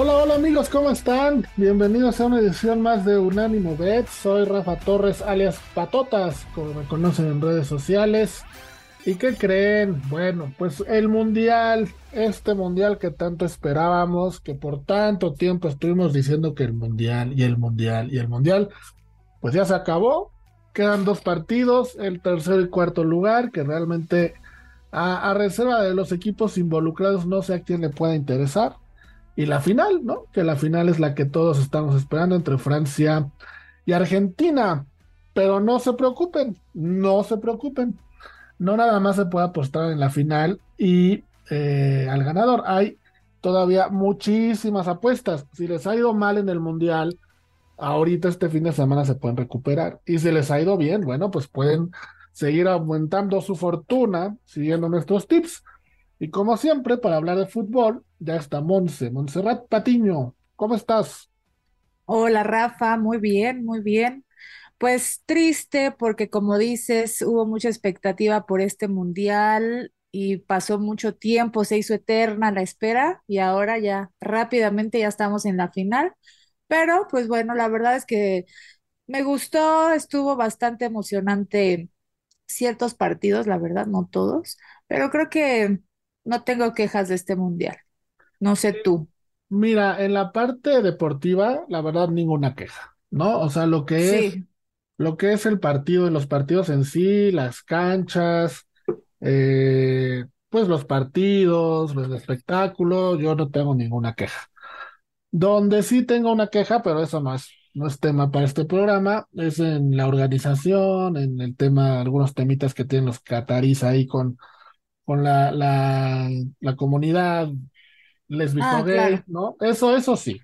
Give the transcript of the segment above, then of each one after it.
Hola, hola amigos, ¿cómo están? Bienvenidos a una edición más de Unánimo Bets. Soy Rafa Torres, alias Patotas, como me conocen en redes sociales. ¿Y qué creen? Bueno, pues el mundial, este mundial que tanto esperábamos, que por tanto tiempo estuvimos diciendo que el mundial y el mundial y el mundial, pues ya se acabó. Quedan dos partidos, el tercer y cuarto lugar, que realmente a, a reserva de los equipos involucrados no sé a quién le pueda interesar y la final, ¿no? Que la final es la que todos estamos esperando entre Francia y Argentina. Pero no se preocupen, no se preocupen. No nada más se puede apostar en la final y eh, al ganador. Hay todavía muchísimas apuestas. Si les ha ido mal en el Mundial, ahorita este fin de semana se pueden recuperar. Y si les ha ido bien, bueno, pues pueden seguir aumentando su fortuna siguiendo nuestros tips. Y como siempre, para hablar de fútbol, ya está Monse, Montserrat Patiño. ¿Cómo estás? Hola Rafa, muy bien, muy bien. Pues triste porque como dices, hubo mucha expectativa por este mundial y pasó mucho tiempo, se hizo eterna la espera y ahora ya rápidamente ya estamos en la final. Pero pues bueno, la verdad es que me gustó, estuvo bastante emocionante ciertos partidos, la verdad, no todos, pero creo que no tengo quejas de este mundial. No sé tú. Mira, en la parte deportiva, la verdad, ninguna queja, ¿no? O sea, lo que es, lo que es el partido, los partidos en sí, las canchas, eh, pues los partidos, los espectáculos, yo no tengo ninguna queja. Donde sí tengo una queja, pero eso no es, no es tema para este programa, es en la organización, en el tema, algunos temitas que tienen los catarís ahí con, con la, la, la comunidad ah, lésbico-gay, claro. ¿no? Eso, eso sí.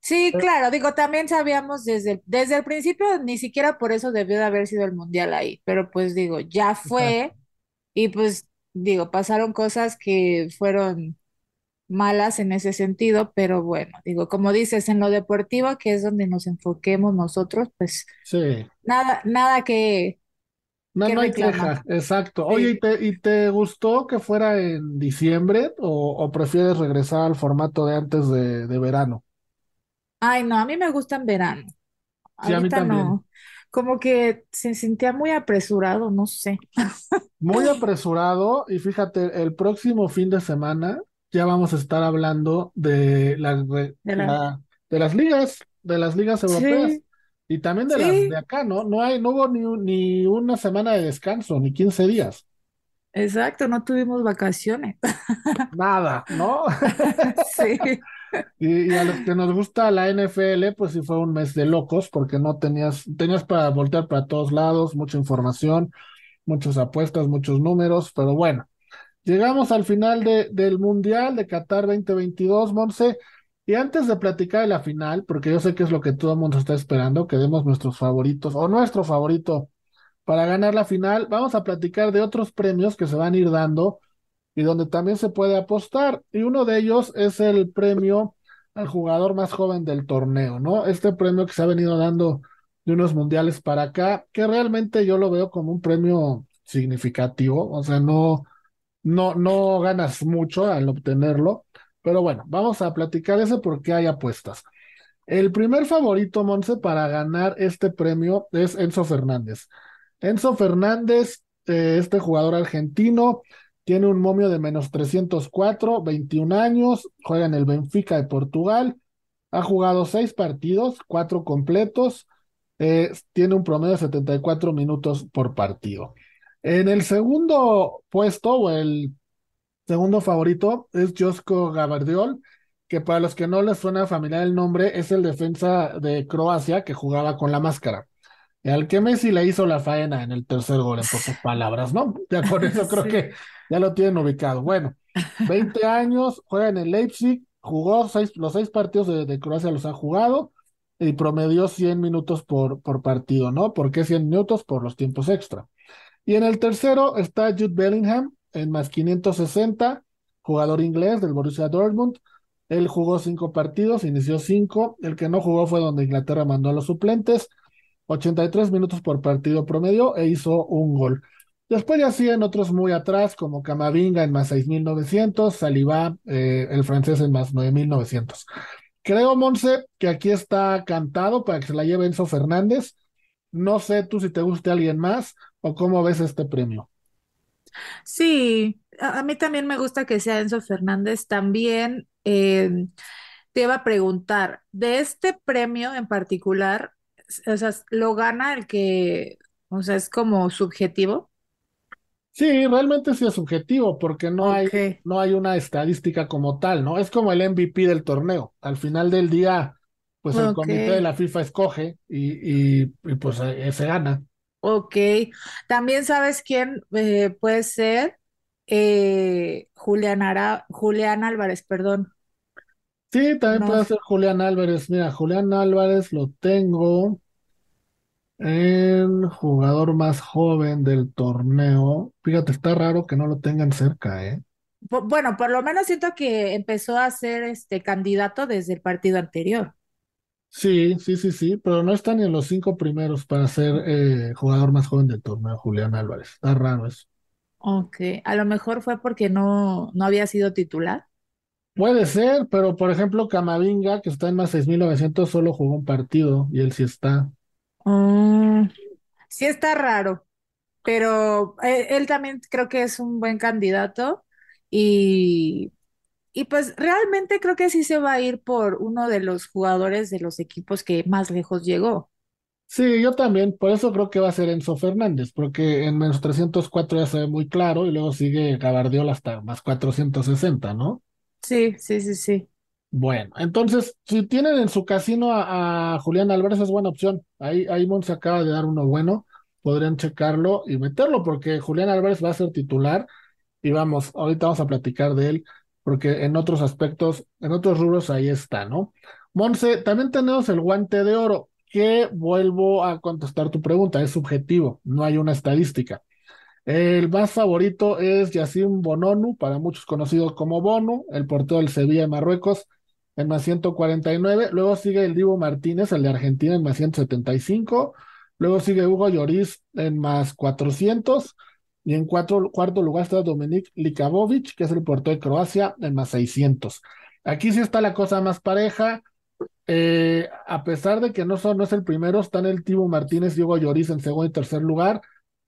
Sí, Eh, claro, digo, también sabíamos desde, desde el principio, ni siquiera por eso debió de haber sido el mundial ahí, pero pues digo, ya Exacto. fue y pues digo, pasaron cosas que fueron malas en ese sentido, pero bueno, digo, como dices, en lo deportivo, que es donde nos enfoquemos nosotros, pues Sí. nada, nada que, No, no hay reclamar. queja, exacto. Oye, ¿y te, y te gustó que fuera en diciembre o, o prefieres regresar al formato de antes de, de verano? Ay, no, a mí me gusta en verano, Sí, a mí ahorita también. no, como que se sentía muy apresurado, no sé. Muy apresurado y fíjate, el próximo fin de semana ya vamos a estar hablando de De la... la- de las ligas, de las ligas europeas Sí, y también de las de acá, ¿no? No hay, no hubo ni, ni una semana de descanso, ni 15 días. Exacto, no tuvimos vacaciones. Nada, ¿no? Sí, Y, y a los que nos gusta la NFL, pues sí fue un mes de locos, porque no tenías, tenías para voltear para todos lados, mucha información, muchas apuestas, muchos números, pero bueno, llegamos al final de, del Mundial de Qatar 2022, Monse, y antes de platicar de la final, porque yo sé que es lo que todo el mundo está esperando, que demos nuestros favoritos, o nuestro favorito para ganar la final, vamos a platicar de otros premios que se van a ir dando y donde también se puede apostar. Y uno de ellos es el premio al jugador más joven del torneo, ¿no? Este premio que se ha venido dando de unos mundiales para acá, que realmente yo lo veo como un premio significativo, o sea, no, no, no ganas mucho al obtenerlo, pero bueno, vamos a platicar eso porque hay apuestas. El primer favorito, Monse, para ganar este premio es Enzo Fernández. Enzo Fernández, eh, este jugador argentino, tiene un momio de menos 304, 21 años, juega en el Benfica de Portugal, ha jugado seis partidos, cuatro completos, eh, tiene un promedio de 74 minutos por partido. En el segundo puesto, o el segundo favorito, es Josko Gavardiol, que para los que no les suena familiar el nombre, es el defensa de Croacia que jugaba con la máscara. Al que Messi le hizo la faena en el tercer gol, en pocas palabras, ¿no? Ya con eso creo sí. que ya lo tienen ubicado. Bueno, 20 años, juega en el Leipzig, jugó seis, los seis partidos de, de Croacia los ha jugado, y promedió 100 minutos por, por partido, ¿no? ¿Por qué 100 minutos? Por los tiempos extra. Y en el tercero está Jude Bellingham en más 560, jugador inglés del Borussia Dortmund. Él jugó cinco partidos, inició cinco. El que no jugó fue donde Inglaterra mandó a los suplentes. 83 minutos por partido promedio e hizo un gol. Después ya siguen otros muy atrás, como Camavinga en más 6.900, Saliba, eh, el francés en más 9.900. Creo, Monse, que aquí está cantado para que se la lleve Enzo Fernández. No sé tú si te guste alguien más o cómo ves este premio. Sí, a, mí también me gusta que sea Enzo Fernández. También eh, te iba a preguntar, de este premio en particular, o sea, ¿lo gana el que, o sea, es como subjetivo? Sí, realmente sí es subjetivo, porque no hay, no hay una estadística como tal, ¿no? Es como el MVP del torneo. Al final del día, pues el comité de la FIFA escoge y, y, pues eh, se gana. Ok. También sabes quién eh, puede ser eh, Julián, Julián Álvarez, perdón. Sí, también puede ser Julián Álvarez. Mira, Julián Álvarez lo tengo el jugador más joven del torneo. Fíjate, está raro que no lo tengan cerca, ¿eh? Bueno, por lo menos siento que empezó a ser este candidato desde el partido anterior. Sí, sí, sí, sí, pero no está ni en los cinco primeros para ser eh, jugador más joven del torneo, Julián Álvarez. Está raro eso. Ok, a lo mejor fue porque no, no había sido titular. Puede ser, pero por ejemplo, Camavinga, que está en más 6.900, solo jugó un partido y él sí está. Mm, sí está raro, pero eh, él, también creo que es un buen candidato y, y pues realmente creo que sí se va a ir por uno de los jugadores de los equipos que más lejos llegó. Sí, yo también, por eso creo que va a ser Enzo Fernández, porque en menos 304 ya se ve muy claro y luego sigue Gabardiola hasta más 460, ¿no? Sí, sí, sí, sí. Bueno, entonces, si tienen en su casino a, Julián Álvarez, es buena opción. Ahí, ahí se acaba de dar uno bueno. Podrían checarlo y meterlo, porque Julián Álvarez va a ser titular. Y vamos, ahorita vamos a platicar de él, porque en otros aspectos, en otros rubros, ahí está, ¿no? Monse, también tenemos el guante de oro, que vuelvo a contestar tu pregunta, es subjetivo, no hay una estadística. El más favorito es Yacine Bononu, para muchos conocido como Bono, el portero del Sevilla de Marruecos en más 149. Luego sigue el Divo Martínez, el de Argentina, en más 175. Luego sigue Hugo Lloris en más 400. Y en cuarto lugar está Dominik Likabovic, que es el portero de Croacia, en más 600. Aquí sí está la cosa más pareja. Eh, a pesar de que no, son, no es el primero, están el Divo Martínez y Hugo Lloris en segundo y tercer lugar.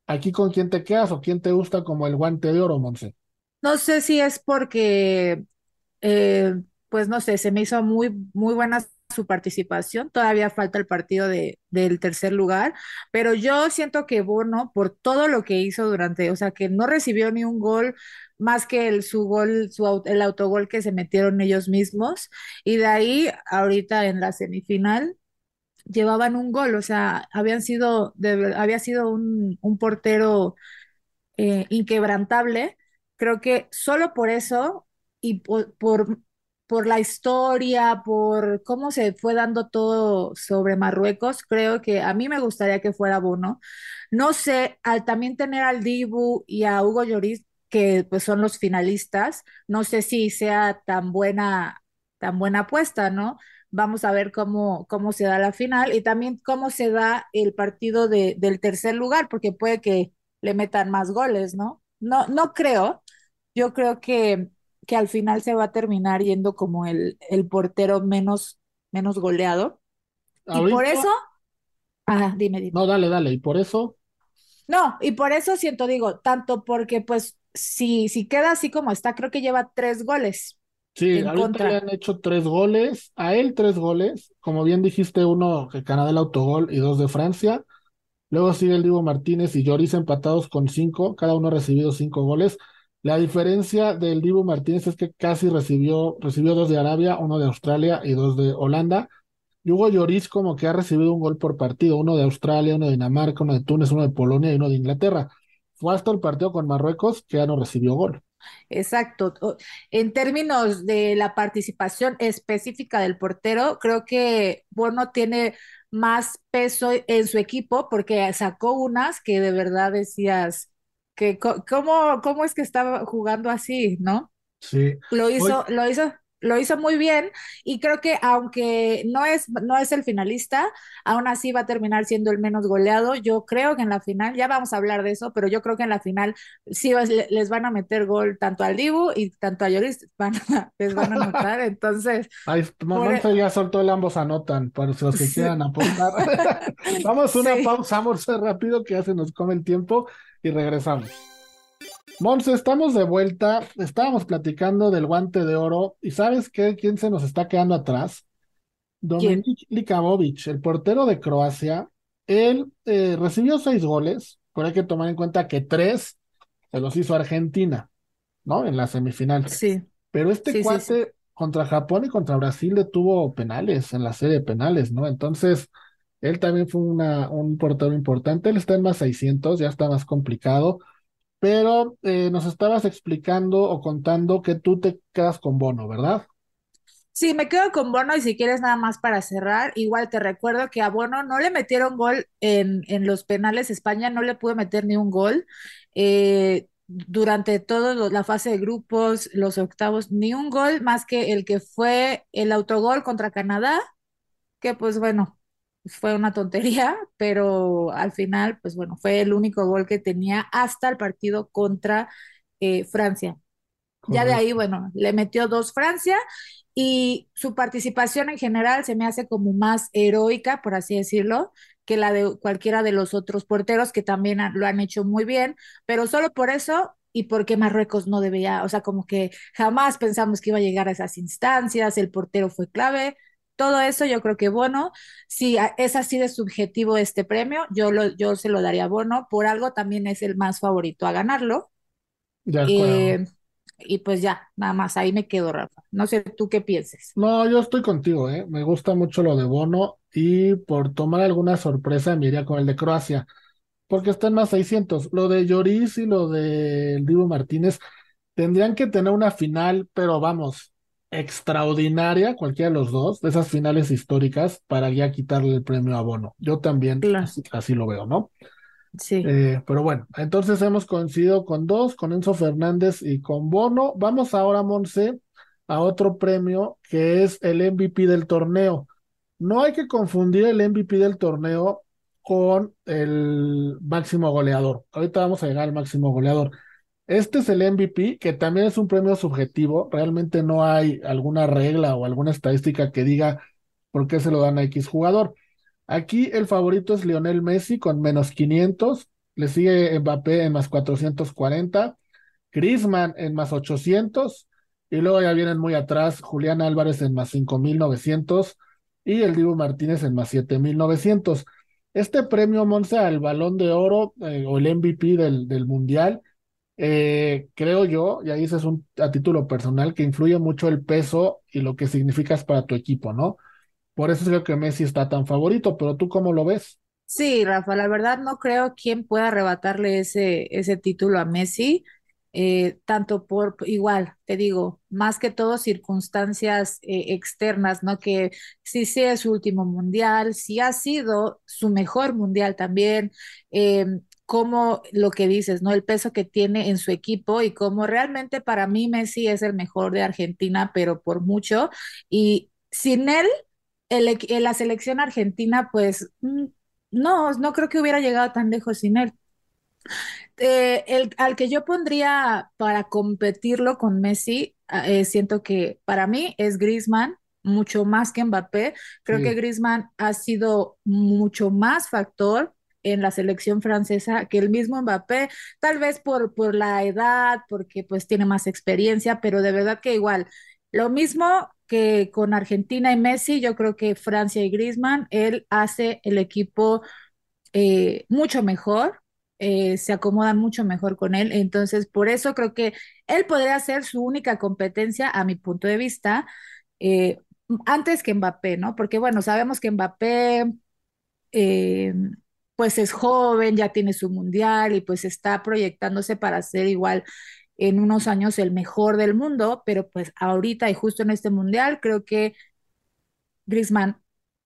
¿Aquí con quién te quedas o quién te gusta como el guante de oro, Monse? No sé si es porque eh, pues no sé, se me hizo muy, muy buena su participación. Todavía falta el partido de, del tercer lugar, pero yo siento que Bono, por todo lo que hizo durante, o sea, que no recibió ni un gol más que el, su gol, su, el autogol que se metieron ellos mismos, y de ahí, ahorita en la semifinal, llevaban un gol, o sea, habían sido, había sido un, un portero eh, inquebrantable. Creo que solo por eso y por, por por la historia, por cómo se fue dando todo sobre Marruecos, creo que a mí me gustaría que fuera Bono. No sé, al también tener al Dibu y a Hugo Lloris, que pues son los finalistas, no sé si sea tan buena, tan buena apuesta, ¿no? Vamos a ver cómo, cómo se da la final y también cómo se da el partido de, del tercer lugar, porque puede que le metan más goles, ¿no? No, no creo. Yo creo que que al final se va a terminar yendo como el, el portero menos, menos goleado. Y por eso, ah, dime, dime. No, dale, dale, y por eso. No, y por eso siento, digo, tanto porque pues si, si queda así como está, creo que lleva tres goles. Sí, ahorita le han hecho tres goles, a él tres goles, como bien dijiste, uno que Canadá el autogol y dos de Francia. Luego sigue el Diego Martínez y Lloris empatados con cinco, cada uno ha recibido cinco goles. La diferencia del Dibu Martínez es que casi recibió, recibió dos de Arabia, uno de Australia y dos de Holanda. Y Hugo Lloris como que ha recibido un gol por partido, uno de Australia, uno de Dinamarca, uno de Túnez, uno de Polonia y uno de Inglaterra. Fue hasta el partido con Marruecos que ya no recibió gol. Exacto. En términos de la participación específica del portero, creo que Bono tiene más peso en su equipo porque sacó unas que de verdad decías que cómo, cómo es que estaba jugando así, ¿no? Sí. Lo Hoy, hizo, lo hizo, lo hizo muy bien y creo que aunque no es, no es el finalista, aún así va a terminar siendo el menos goleado. Yo creo que en la final, ya vamos a hablar de eso, pero yo creo que en la final sí les van a meter gol tanto al Dibu y tanto a Lloris van a- les van a anotar. Entonces, ahí, por, e- ya soltó el ambos anotan, para los que sí, quieran apostar. Vamos a una sí. pausa, Monse, rápido, que ya se nos come el tiempo y regresamos. Monse, estamos de vuelta. Estábamos platicando del guante de oro y ¿sabes qué? ¿Quién se nos está quedando atrás? Dominik Likabovic, el portero de Croacia. Él eh, recibió seis goles, pero hay que tomar en cuenta que tres se los hizo Argentina, ¿no? En la semifinal. Sí, Pero este sí, sí, sí. cuate contra Japón y contra Brasil le tuvo penales en la serie de penales, ¿no? Entonces, él también fue una, un portero importante. Él está en más 600, ya está más complicado. Pero eh, nos estabas explicando o contando que tú te quedas con Bono, ¿verdad? Sí, me quedo con Bono y si quieres nada más para cerrar, igual te recuerdo que a Bono no le metieron gol en, en los penales, España no le pudo meter ni un gol eh, durante toda la fase de grupos, los octavos, ni un gol más que el que fue el autogol contra Canadá, que pues bueno, fue una tontería, pero al final, pues bueno, fue el único gol que tenía hasta el partido contra eh, Francia. Ya de ahí, bueno, le metió dos Francia y su participación en general se me hace como más heroica, por así decirlo, que la de cualquiera de los otros porteros que también ha- lo han hecho muy bien, pero solo por eso y porque Marruecos no debía, o sea, como que jamás pensamos que iba a llegar a esas instancias, el portero fue clave. Todo eso yo creo que Bono, si es así de subjetivo este premio, yo, lo, yo se lo daría a Bono, por algo también es el más favorito a ganarlo. De acuerdo. Eh, y pues ya, nada más, ahí me quedo, Rafa. No sé tú qué pienses. No, yo estoy contigo, ¿eh? Me gusta mucho lo de Bono y por tomar alguna sorpresa me iría con el de Croacia, porque está en más 600. Lo de Lloris y lo de Dibu Martínez tendrían que tener una final, pero vamos, extraordinaria, cualquiera de los dos, de esas finales históricas, para ya quitarle el premio a Bono. Yo también Claro, así, así lo veo, ¿no? sí. Eh, pero bueno, entonces hemos coincidido con dos, con Enzo Fernández y con Bono. Vamos ahora, Monse, a otro premio que es el MVP del torneo. No hay que confundir el MVP del torneo con el máximo goleador. Ahorita vamos a llegar al máximo goleador. Este es el MVP, que también es un premio subjetivo. Realmente no hay alguna regla o alguna estadística que diga por qué se lo dan a X jugador. Aquí el favorito es Lionel Messi con menos 500, le sigue Mbappé en más 440, Griezmann en más 800, y luego ya vienen muy atrás Julián Álvarez en más 5900 y el Dibu Martínez en más 7900. Este premio, Monse, al Balón de Oro eh, o el MVP del, del Mundial, eh, creo yo, y ahí ese es un a título personal, que influye mucho el peso y lo que significas para tu equipo, ¿no? Por eso creo que Messi está tan favorito, pero ¿tú cómo lo ves? Sí, Rafa, la verdad no creo quien pueda arrebatarle ese, ese título a Messi, eh, tanto por, igual, te digo, más que todo circunstancias eh, externas, ¿no? Que sí sea su último mundial, sí ha sido su mejor mundial también, eh, como lo que dices, ¿no? El peso que tiene en su equipo y como realmente para mí Messi es el mejor de Argentina, pero por mucho, y sin él el eh, la selección argentina, pues mm, no, no creo que hubiera llegado tan lejos sin él. Eh, el, al que yo pondría para competirlo con Messi, ah, eh, siento que para mí es Griezmann, mucho más que Mbappé. Creo que Griezmann ha sido mucho más factor en la selección francesa que el mismo Mbappé, tal vez por, por la edad, porque pues tiene más experiencia, pero de verdad que igual, lo mismo que con Argentina y Messi, yo creo que Francia y Griezmann, él hace el equipo eh, mucho mejor, eh, se acomodan mucho mejor con él. Entonces, por eso creo que él podría ser su única competencia, a mi punto de vista, eh, antes que Mbappé, ¿no? Porque, bueno, sabemos que Mbappé, eh, pues es joven, ya tiene su mundial y pues está proyectándose para ser igual en unos años el mejor del mundo, pero pues ahorita y justo en este mundial creo que Griezmann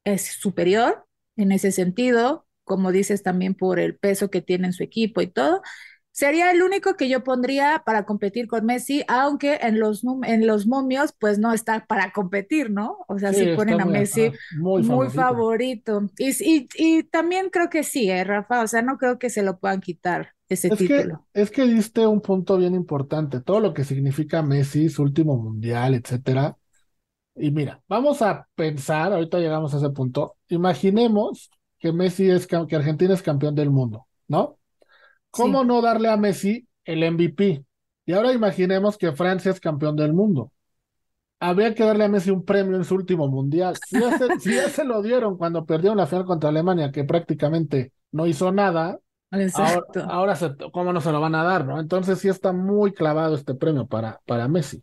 es superior en ese sentido, como dices también por el peso que tiene en su equipo y todo. Sería el único que yo pondría para competir con Messi, aunque en los, en los momios pues no está para competir, ¿no? O sea, sí, ponen a Messi muy, favorito. Y, y, también creo que sí, ¿eh, Rafa, o sea, no creo que se lo puedan quitar ese es título. Que, es que diste un punto bien importante, todo lo que significa Messi, su último mundial, etcétera. Y mira, vamos a pensar, ahorita llegamos a ese punto, imaginemos que Messi es, que Argentina es campeón del mundo, ¿no? ¿Cómo no darle a Messi el MVP? Y ahora imaginemos que Francia es campeón del mundo. Habría que darle a Messi un premio en su último mundial. Si ya se, lo dieron cuando perdieron la final contra Alemania, que prácticamente no hizo nada, Exacto. ahora, ¿cómo no se lo van a dar? ¿no? Entonces sí está muy clavado este premio para, para Messi.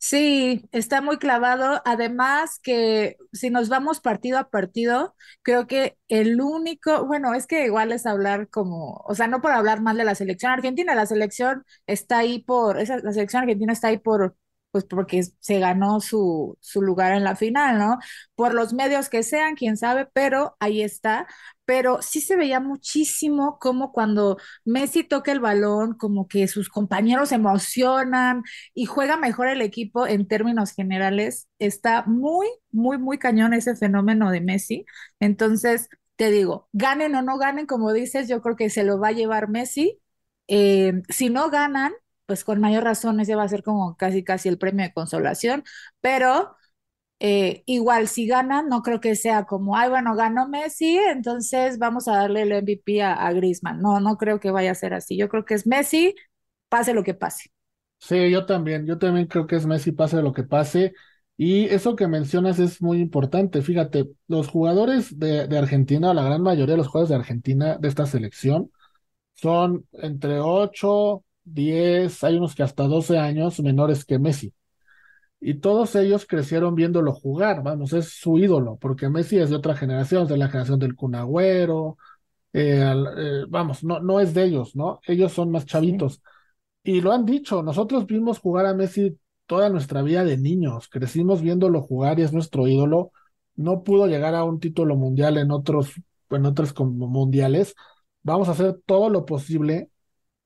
Sí, está muy clavado. Además que si nos vamos partido a partido, creo que el único, bueno, es que igual es hablar como, o sea, no por hablar mal de la selección argentina, la selección está ahí por, esa, la selección argentina está ahí por pues porque se ganó su, su lugar en la final, ¿no? Por los medios que sean, quién sabe, pero ahí está. Pero sí se veía muchísimo como cuando Messi toca el balón, como que sus compañeros se emocionan y juega mejor el equipo en términos generales. Está muy, muy, muy cañón ese fenómeno de Messi. Entonces, te digo, ganen o no ganen, como dices, yo creo que se lo va a llevar Messi. Eh, si no ganan, pues con mayor razón ese va a ser como casi casi el premio de consolación, pero eh, igual si ganan, no creo que sea como, ay, bueno, ganó Messi, entonces vamos a darle el MVP a, a Griezmann. No, no creo que vaya a ser así. Yo creo que es Messi, pase lo que pase. Sí, yo también, yo también creo que es Messi, pase lo que pase. Y eso que mencionas es muy importante. Fíjate, los jugadores de, de Argentina, la gran mayoría de los jugadores de Argentina de esta selección, son entre 8, 10, hay unos que hasta 12 años menores que Messi. Y todos ellos crecieron viéndolo jugar, vamos, es su ídolo, porque Messi es de otra generación, es de la generación del Cunagüero, eh, eh, vamos, no, no es de ellos, ¿no? Ellos son más chavitos. Y lo han dicho, nosotros vimos jugar a Messi toda nuestra vida de niños, crecimos viéndolo jugar y es nuestro ídolo. No pudo llegar a un título mundial en otros, en otros mundiales. Vamos a hacer todo lo posible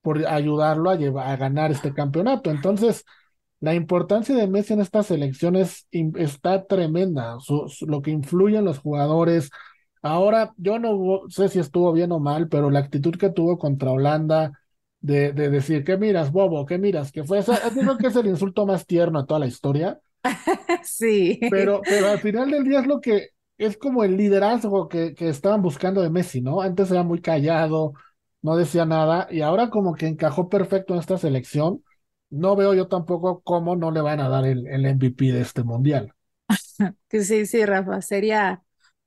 por ayudarlo a, llevar, a ganar este campeonato. Entonces, la importancia de Messi en estas elecciones está tremenda, lo que influye en los jugadores. Ahora, yo no sé si estuvo bien o mal, pero la actitud que tuvo contra Holanda de, de decir, ¿qué miras, bobo? ¿Qué miras? Que fue eso, creo que es el insulto más tierno de toda la historia. Sí. Pero, pero al final del día es lo que, es como el liderazgo que, que estaban buscando de Messi, ¿no? Antes era muy callado, no decía nada y ahora como que encajó perfecto en esta selección. No veo yo tampoco cómo no le van a dar el, el MVP de este mundial. Sí, sí, Rafa, sería,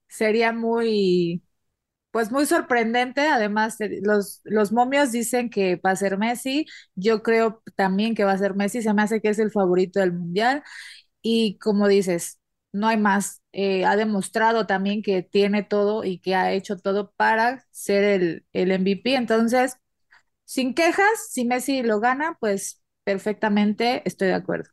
sería muy, pues muy sorprendente. Además, los, los momios dicen que va a ser Messi. Yo creo también que va a ser Messi. Se me hace que es el favorito del mundial. Y como dices, no hay más. Eh, ha demostrado también que tiene todo y que ha hecho todo para ser el, el MVP. Entonces, sin quejas, si Messi lo gana, pues perfectamente estoy de acuerdo.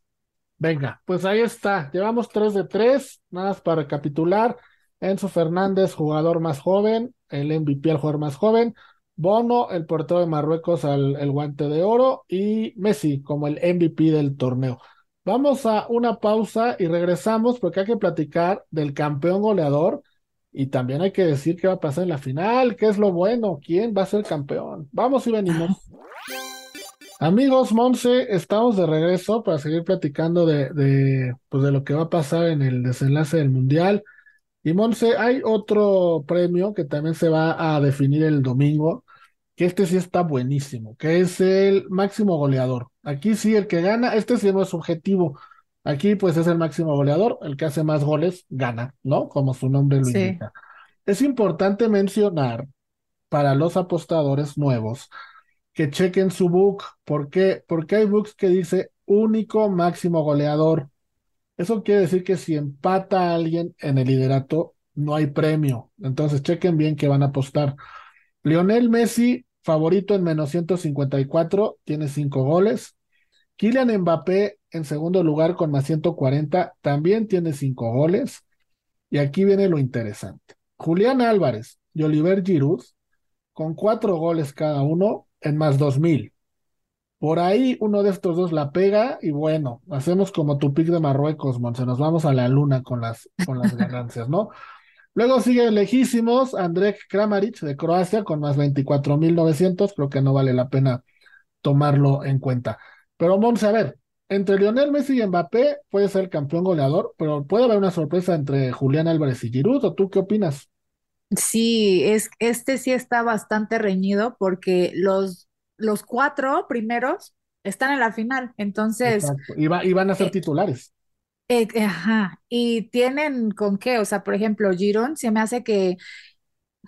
Venga, pues ahí está. Llevamos 3 de 3, nada más para recapitular. Enzo Fernández, jugador más joven, el MVP, el jugador más joven. Bono, el portero de Marruecos, al el guante de oro. Y Messi como el MVP del torneo. Vamos a una pausa y regresamos porque hay que platicar del campeón goleador y también hay que decir qué va a pasar en la final, qué es lo bueno, quién va a ser campeón. Vamos y venimos. Amigos, Monse, estamos de regreso para seguir platicando de, de, pues de lo que va a pasar en el desenlace del Mundial. Y Monse, hay otro premio que también se va a definir el domingo, que este sí está buenísimo, que es el máximo goleador. Aquí sí, el que gana, este sí no es subjetivo. Aquí pues es el máximo goleador, el que hace más goles gana, ¿no? Como su nombre lo indica. Es importante mencionar para los apostadores nuevos que chequen su book. ¿Por qué? Porque hay books que dice único máximo goleador. Eso quiere decir que si empata a alguien en el liderato, no hay premio. Entonces chequen bien que van a apostar. Lionel Messi, favorito en menos 154, tiene cinco goles. Kylian Mbappé en segundo lugar con más 140, también tiene cinco goles. Y aquí viene lo interesante. Julián Álvarez y Oliver Giroud con cuatro goles cada uno en más 2000. Por ahí uno de estos dos la pega y bueno, hacemos como tu pick de Marruecos, Monse, nos vamos a la luna con las, con las ganancias, ¿no? Luego sigue lejísimos Andrej Kramaric de Croacia con más 24.900, creo que no vale la pena tomarlo en cuenta. Pero Monse, a ver, entre Lionel Messi y Mbappé puede ser campeón goleador, pero puede haber una sorpresa entre Julián Álvarez y Giroud, ¿o tú qué opinas? Sí, es, este sí está bastante reñido porque los los cuatro primeros están en la final, entonces... Y, van a ser eh, titulares. Eh, ajá, y tienen con qué, o sea, por ejemplo, Girón se me hace que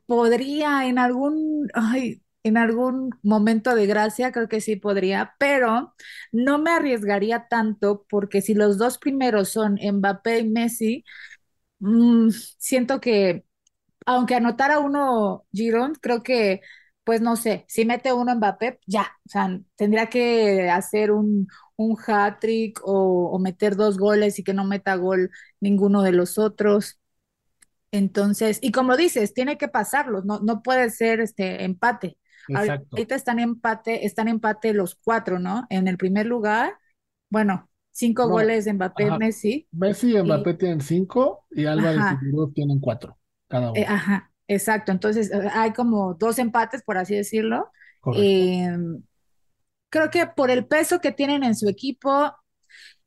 podría en algún, ay, en algún momento de gracia, creo que sí podría, pero no me arriesgaría tanto porque si los dos primeros son Mbappé y Messi, mm, siento que aunque anotara uno Girón, creo que pues no sé, si mete uno Mbappé, ya, o sea, tendría que hacer un, un hat-trick o, meter dos goles y que no meta gol ninguno de los otros. Entonces, y como dices, tiene que pasarlos, no, no puede ser este empate. Exacto. Ahorita están empate, están empate los cuatro, ¿no? En el primer lugar, bueno, cinco goles de Mbappé, Messi. Messi y Mbappé tienen cinco y Álvarez y Giroud tienen cuatro, cada uno. Eh, ajá, Exacto, entonces eh, hay como dos empates, por así decirlo. Em, creo que por el peso que tienen en su equipo,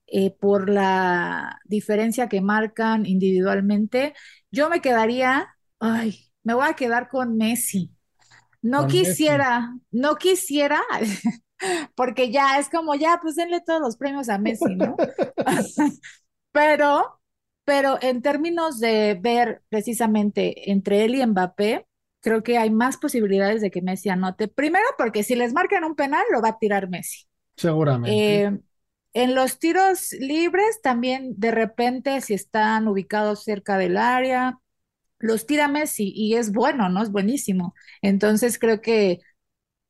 eh, por la diferencia que marcan individualmente, yo me quedaría, ay, me voy a quedar con Messi. No quisiera, no quisiera, porque ya es como, ya, pues denle todos los premios a Messi, ¿no? Pero pero en términos de ver precisamente entre él y Mbappé, creo que hay más posibilidades de que Messi anote. Primero, porque si les marcan un penal, lo va a tirar Messi. Seguramente. Eh, en los tiros libres, también de repente, si están ubicados cerca del área, los tira Messi y es bueno, ¿no? Es buenísimo. Entonces creo que,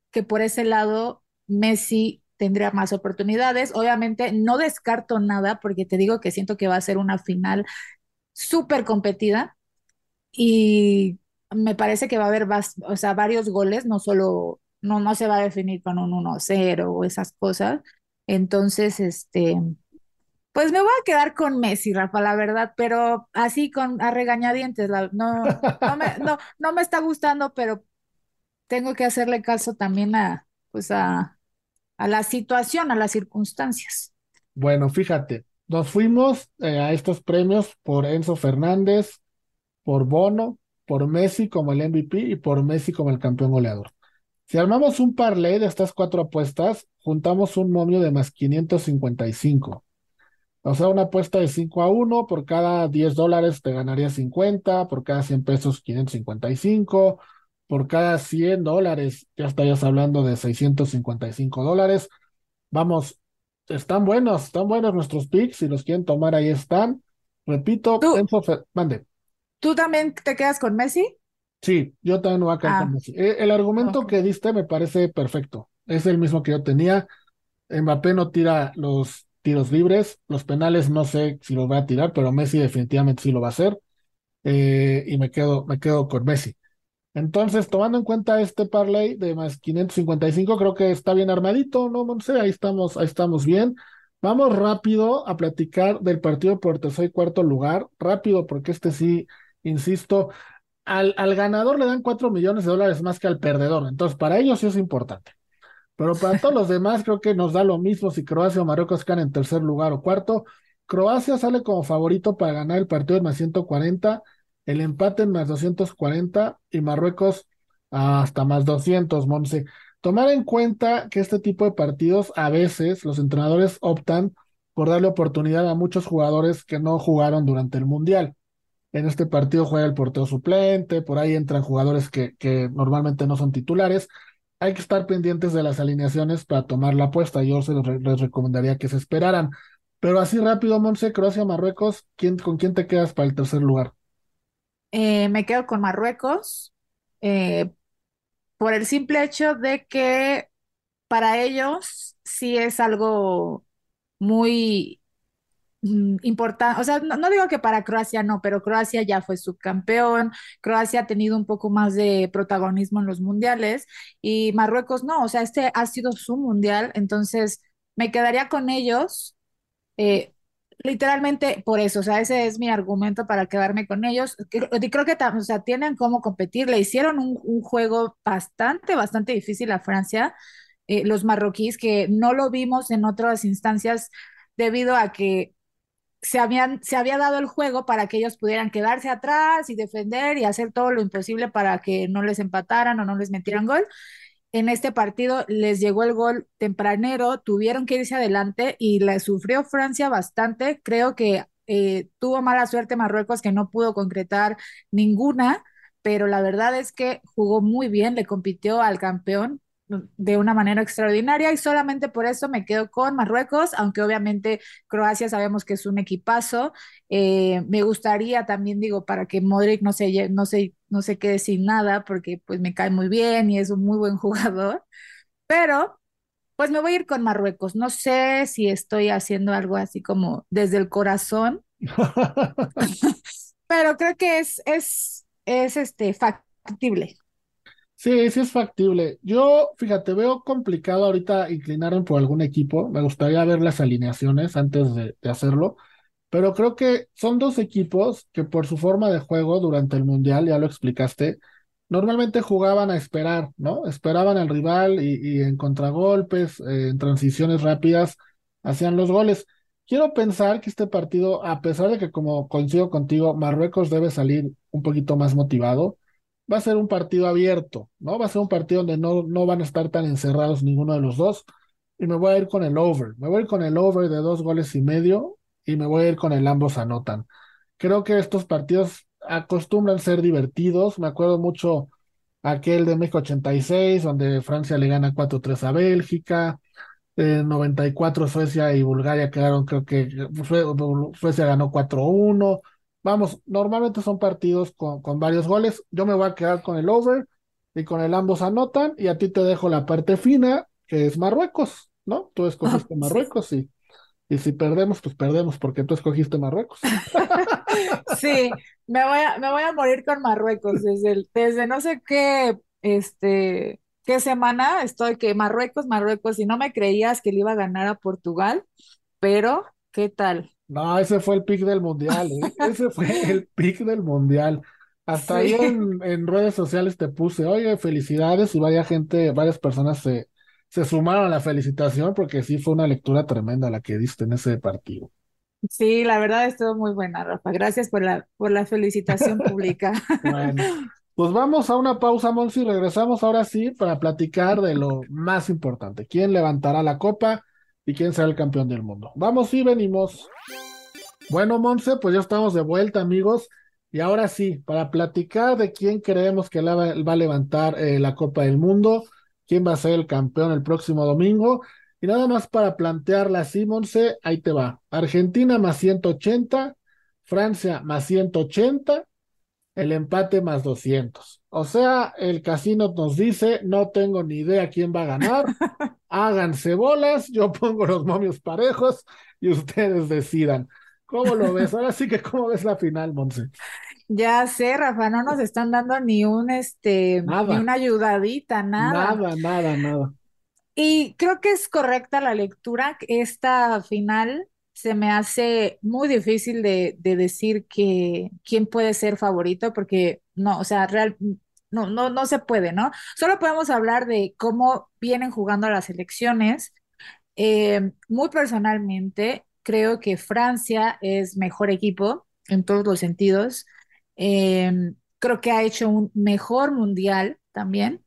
que por ese lado, Messi tendría más oportunidades. Obviamente no descarto nada porque te digo que siento que va a ser una final súper competida y me parece que va a haber o sea, varios goles, no solo, no, no se va a definir con un 1-0 o esas cosas. Entonces, este, pues me voy a quedar con Messi, Rafa, la verdad, pero así con a regañadientes, no, no, me, no, no me está gustando, pero tengo que hacerle caso también a, pues a, a la situación, a las circunstancias. Bueno, fíjate, nos fuimos eh, a estos premios por Enzo Fernández, por Bono, por Messi como el MVP y por Messi como el campeón goleador. Si armamos un parlay de estas cuatro apuestas, juntamos un momio de más 555. O sea, una apuesta de 5 a 1, por cada 10 dólares te ganaría 50, por cada 100 pesos 555, por cada 100 dólares, ya estarías hablando de 655 dólares. Vamos, están buenos, están buenos nuestros picks, si los quieren tomar ahí están. Repito, ¿Tú, mande. ¿Tú también te quedas con Messi? Sí, yo también voy a quedar con ah, Messi. Eh, el, argumento que diste me parece perfecto. Es el mismo que yo tenía. Mbappé no tira los tiros libres, los penales no sé si los va a tirar, pero Messi definitivamente sí lo va a hacer. Eh, y me quedo, me quedo con Messi. Entonces, tomando en cuenta este parlay de más 555, creo que está bien armadito, ¿no, Monse? Ahí estamos, ahí estamos bien. Vamos rápido a platicar del partido por tercer y cuarto lugar. Rápido, porque este sí, insisto, al, al ganador le dan 4 millones de dólares más que al perdedor. Entonces, para ellos sí es importante. Pero para todos los demás, creo que nos da lo mismo si Croacia o Marruecos quedan en tercer lugar o cuarto. Croacia sale como favorito para ganar el partido de más 140 el empate en más 240 y Marruecos hasta más 200, Monse. Tomar en cuenta que este tipo de partidos a veces los entrenadores optan por darle oportunidad a muchos jugadores que no jugaron durante el Mundial. En este partido juega el portero suplente, por ahí entran jugadores que, normalmente no son titulares. Hay que estar pendientes de las alineaciones para tomar la apuesta. Yo se les recomendaría que se esperaran. Pero así rápido, Monse, Croacia, Marruecos, ¿quién, ¿con quién te quedas para el tercer lugar? Eh, me quedo con Marruecos eh, por el simple hecho de que para ellos sí es algo muy mm, importante, o sea, no, no digo que para Croacia no, pero Croacia ya fue subcampeón, Croacia ha tenido un poco más de protagonismo en los mundiales y Marruecos no, o sea, este ha sido su mundial, entonces me quedaría con ellos. eh, Literalmente por eso, o sea, ese es mi argumento para quedarme con ellos. Y creo que o sea, tienen cómo competir. Le hicieron un, un juego bastante, bastante difícil a Francia, eh, los marroquíes, que no lo vimos en otras instancias debido a que se habían, se había dado el juego para que ellos pudieran quedarse atrás y defender y hacer todo lo imposible para que no les empataran o no les metieran gol en este partido les llegó el gol tempranero, tuvieron que irse adelante y la sufrió Francia bastante. Creo que eh, tuvo mala suerte Marruecos que no pudo concretar ninguna, pero la verdad es que jugó muy bien, le compitió al campeón de una manera extraordinaria y solamente por eso me quedo con Marruecos, aunque obviamente Croacia sabemos que es un equipazo. Eh, me gustaría también, digo, para que Modric no se, no se, no se quede sin nada, porque pues me cae muy bien y es un muy buen jugador, pero pues me voy a ir con Marruecos. No sé si estoy haciendo algo así como desde el corazón, pero creo que es, es, es este, factible. Sí, sí es factible. Yo, fíjate, veo complicado ahorita inclinarme por algún equipo. Me gustaría ver las alineaciones antes de, hacerlo, pero creo que son dos equipos que por su forma de juego durante el Mundial, ya lo explicaste, normalmente jugaban a esperar, ¿no? Esperaban al rival y, y en contragolpes, eh, en transiciones rápidas, hacían los goles. Quiero pensar que este partido, a pesar de que como coincido contigo, Marruecos debe salir un poquito más motivado va a ser un partido abierto, ¿no? Va a ser un partido donde no, no van a estar tan encerrados ninguno de los dos. Y me voy a ir con el over. Me voy a ir con el over de dos goles y medio y me voy a ir con el ambos anotan. Creo que estos partidos acostumbran ser divertidos. Me acuerdo mucho aquel de México 86, donde Francia le gana 4-3 a Bélgica. En 94 Suecia y Bulgaria quedaron, creo que Sue- Suecia ganó 4-1. Vamos, normalmente son partidos con, con varios goles. Yo me voy a quedar con el over y con el ambos anotan y a ti te dejo la parte fina, que es Marruecos, ¿no? Tú escogiste Sí, Marruecos y, y si perdemos, pues perdemos porque tú escogiste Marruecos. sí, me voy a, me voy a morir con Marruecos desde, el- desde no sé qué, este, qué semana estoy que Marruecos, Marruecos, y no me creías que le iba a ganar a Portugal, pero ¿qué tal? No, ese fue el pick del mundial, ¿eh? Ese fue el pick del mundial. Hasta ahí en, en redes sociales te puse, oye, felicidades y vaya gente, varias personas se, se sumaron a la felicitación porque sí fue una lectura tremenda la que diste en ese partido. sí, la verdad estuvo muy buena, Rafa. Gracias por la, por la felicitación pública. Bueno, pues vamos a una pausa, Monsi, y regresamos ahora sí para platicar de lo más importante, quién levantará la copa y quién será el campeón del mundo. Vamos y venimos. Bueno, Monse, pues ya estamos de vuelta, amigos. Y ahora sí, para platicar de quién creemos que va a levantar eh, la Copa del Mundo, quién va a ser el campeón el próximo domingo. Y nada más para plantearla así, Monse, ahí te va. Argentina más 180, Francia más 180, el empate más 200. O sea, el casino nos dice, no tengo ni idea quién va a ganar, háganse bolas, yo pongo los momios parejos y ustedes decidan. ¿Cómo lo ves? Ahora sí que, ¿cómo ves la final, Monse? Ya sé, Rafa, no nos están dando ni un, este, ni una ayudadita, nada. nada, nada, nada. Y creo que es correcta la lectura. Esta final se me hace muy difícil de, de decir que quién puede ser favorito, porque no, o sea, real, no, no, no se puede, ¿no? Solo podemos hablar de cómo vienen jugando las elecciones. Eh, muy personalmente, creo que Francia es mejor equipo en todos los sentidos. Eh, creo que ha hecho un mejor mundial también.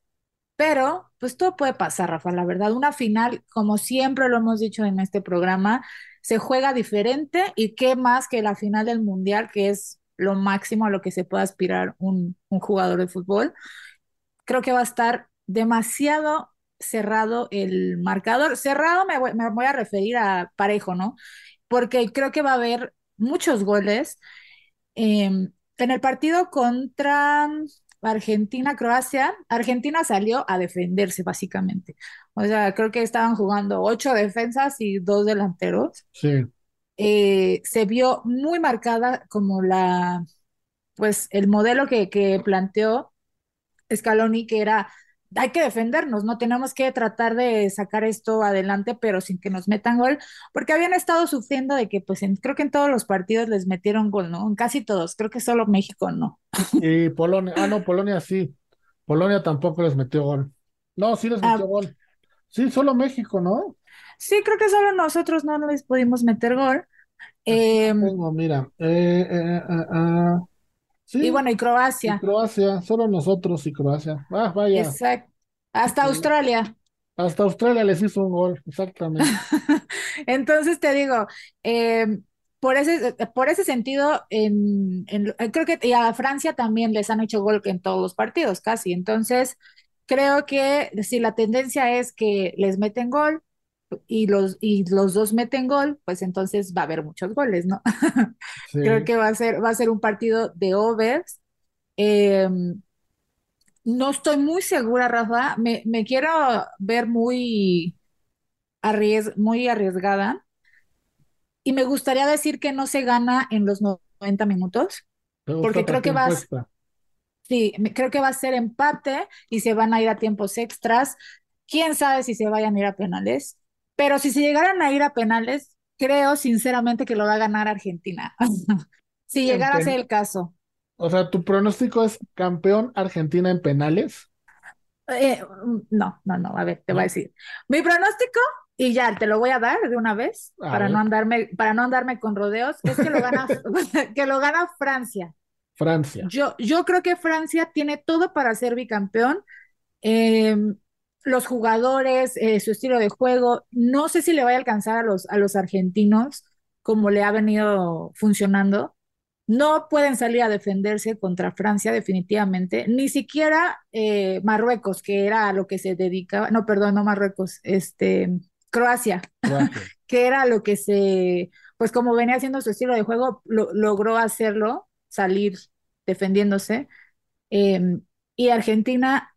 Pero, pues todo puede pasar, Rafa, la verdad. Una final, como siempre lo hemos dicho en este programa, se juega diferente y qué más que la final del Mundial, que es lo máximo a lo que se puede aspirar un, jugador de fútbol. Creo que va a estar demasiado cerrado el marcador. Cerrado me voy, me voy a referir a parejo, ¿no? Porque creo que va a haber muchos goles. Eh, en el partido contra Argentina-Croacia, Argentina salió a defenderse básicamente. O sea, creo que estaban jugando ocho defensas y dos delanteros. Sí. Eh, se vio muy marcada como la, pues el modelo que, que planteó Scaloni, que era hay que defendernos, no tenemos que tratar de sacar esto adelante, pero sin que nos metan gol, porque habían estado sufriendo de que, pues, creo que en todos los partidos les metieron gol, ¿no? En casi todos, creo que solo México no. Y Polonia, ah, no, Polonia sí. Polonia tampoco les metió gol. No, sí les metió ah. gol. Sí, solo México, ¿no? Sí, creo que solo nosotros no les pudimos meter gol. Eh, mira, eh, eh, y bueno, y Croacia. Croacia, solo nosotros y Croacia. Ah, vaya. Exacto. Hasta Australia. Hasta Australia les hizo un gol, exactamente. Entonces te digo, eh, por ese, por ese sentido, en, creo que y a Francia también les han hecho gol en todos los partidos, casi. Entonces, creo que si la tendencia es que les meten gol, y los, y los dos meten gol, pues entonces va a haber muchos goles, ¿no? Creo que va a ser, va a ser un partido de overs. Em, no estoy muy segura, Rafa. Me, me quiero ver muy, muy arriesgada. Y me gustaría decir que no se gana en los 90 minutos. Porque creo que va a, sí, creo que va a ser empate y se van a ir a tiempos extras. Quién sabe si se vayan a ir a penales. Pero si se llegaran a ir a penales, creo sinceramente que lo va a ganar Argentina. si llegara a ser el caso. O sea, ¿tu pronóstico es campeón Argentina en penales? Eh, no, no, no, a ver, te voy a decir. Mi pronóstico, y ya te lo voy a dar de una vez, para no andarme, para no andarme con rodeos, es que lo gana, que lo gana Francia. Francia. Yo, yo creo que Francia tiene todo para ser bicampeón. Eh, los jugadores, eh, su estilo de juego, no sé si le vaya a alcanzar a los, a los argentinos como le ha venido funcionando. No pueden salir a defenderse contra Francia definitivamente, ni siquiera eh, Marruecos, que era a lo que se dedicaba, no, perdón, no Marruecos, este, Croacia, que era lo que se, pues como venía haciendo su estilo de juego, logró hacerlo, salir defendiéndose. Em, y Argentina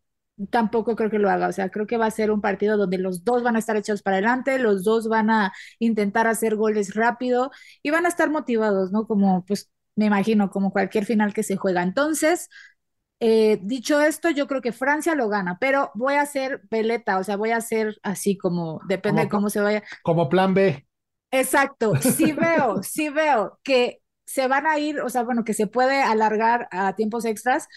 tampoco creo que lo haga. O sea, creo que va a ser un partido donde los dos van a estar echados para adelante, los dos van a intentar hacer goles rápido y van a estar motivados, ¿no? Como, pues, me imagino, como cualquier final que se juega. Entonces, eh, dicho esto, yo creo que Francia lo gana, pero voy a hacer peleta, o sea, voy a hacer así como, depende de cómo se vaya. Como plan B. Exacto, sí veo, sí veo que se van a ir, o sea, bueno, que se puede alargar a tiempos extras,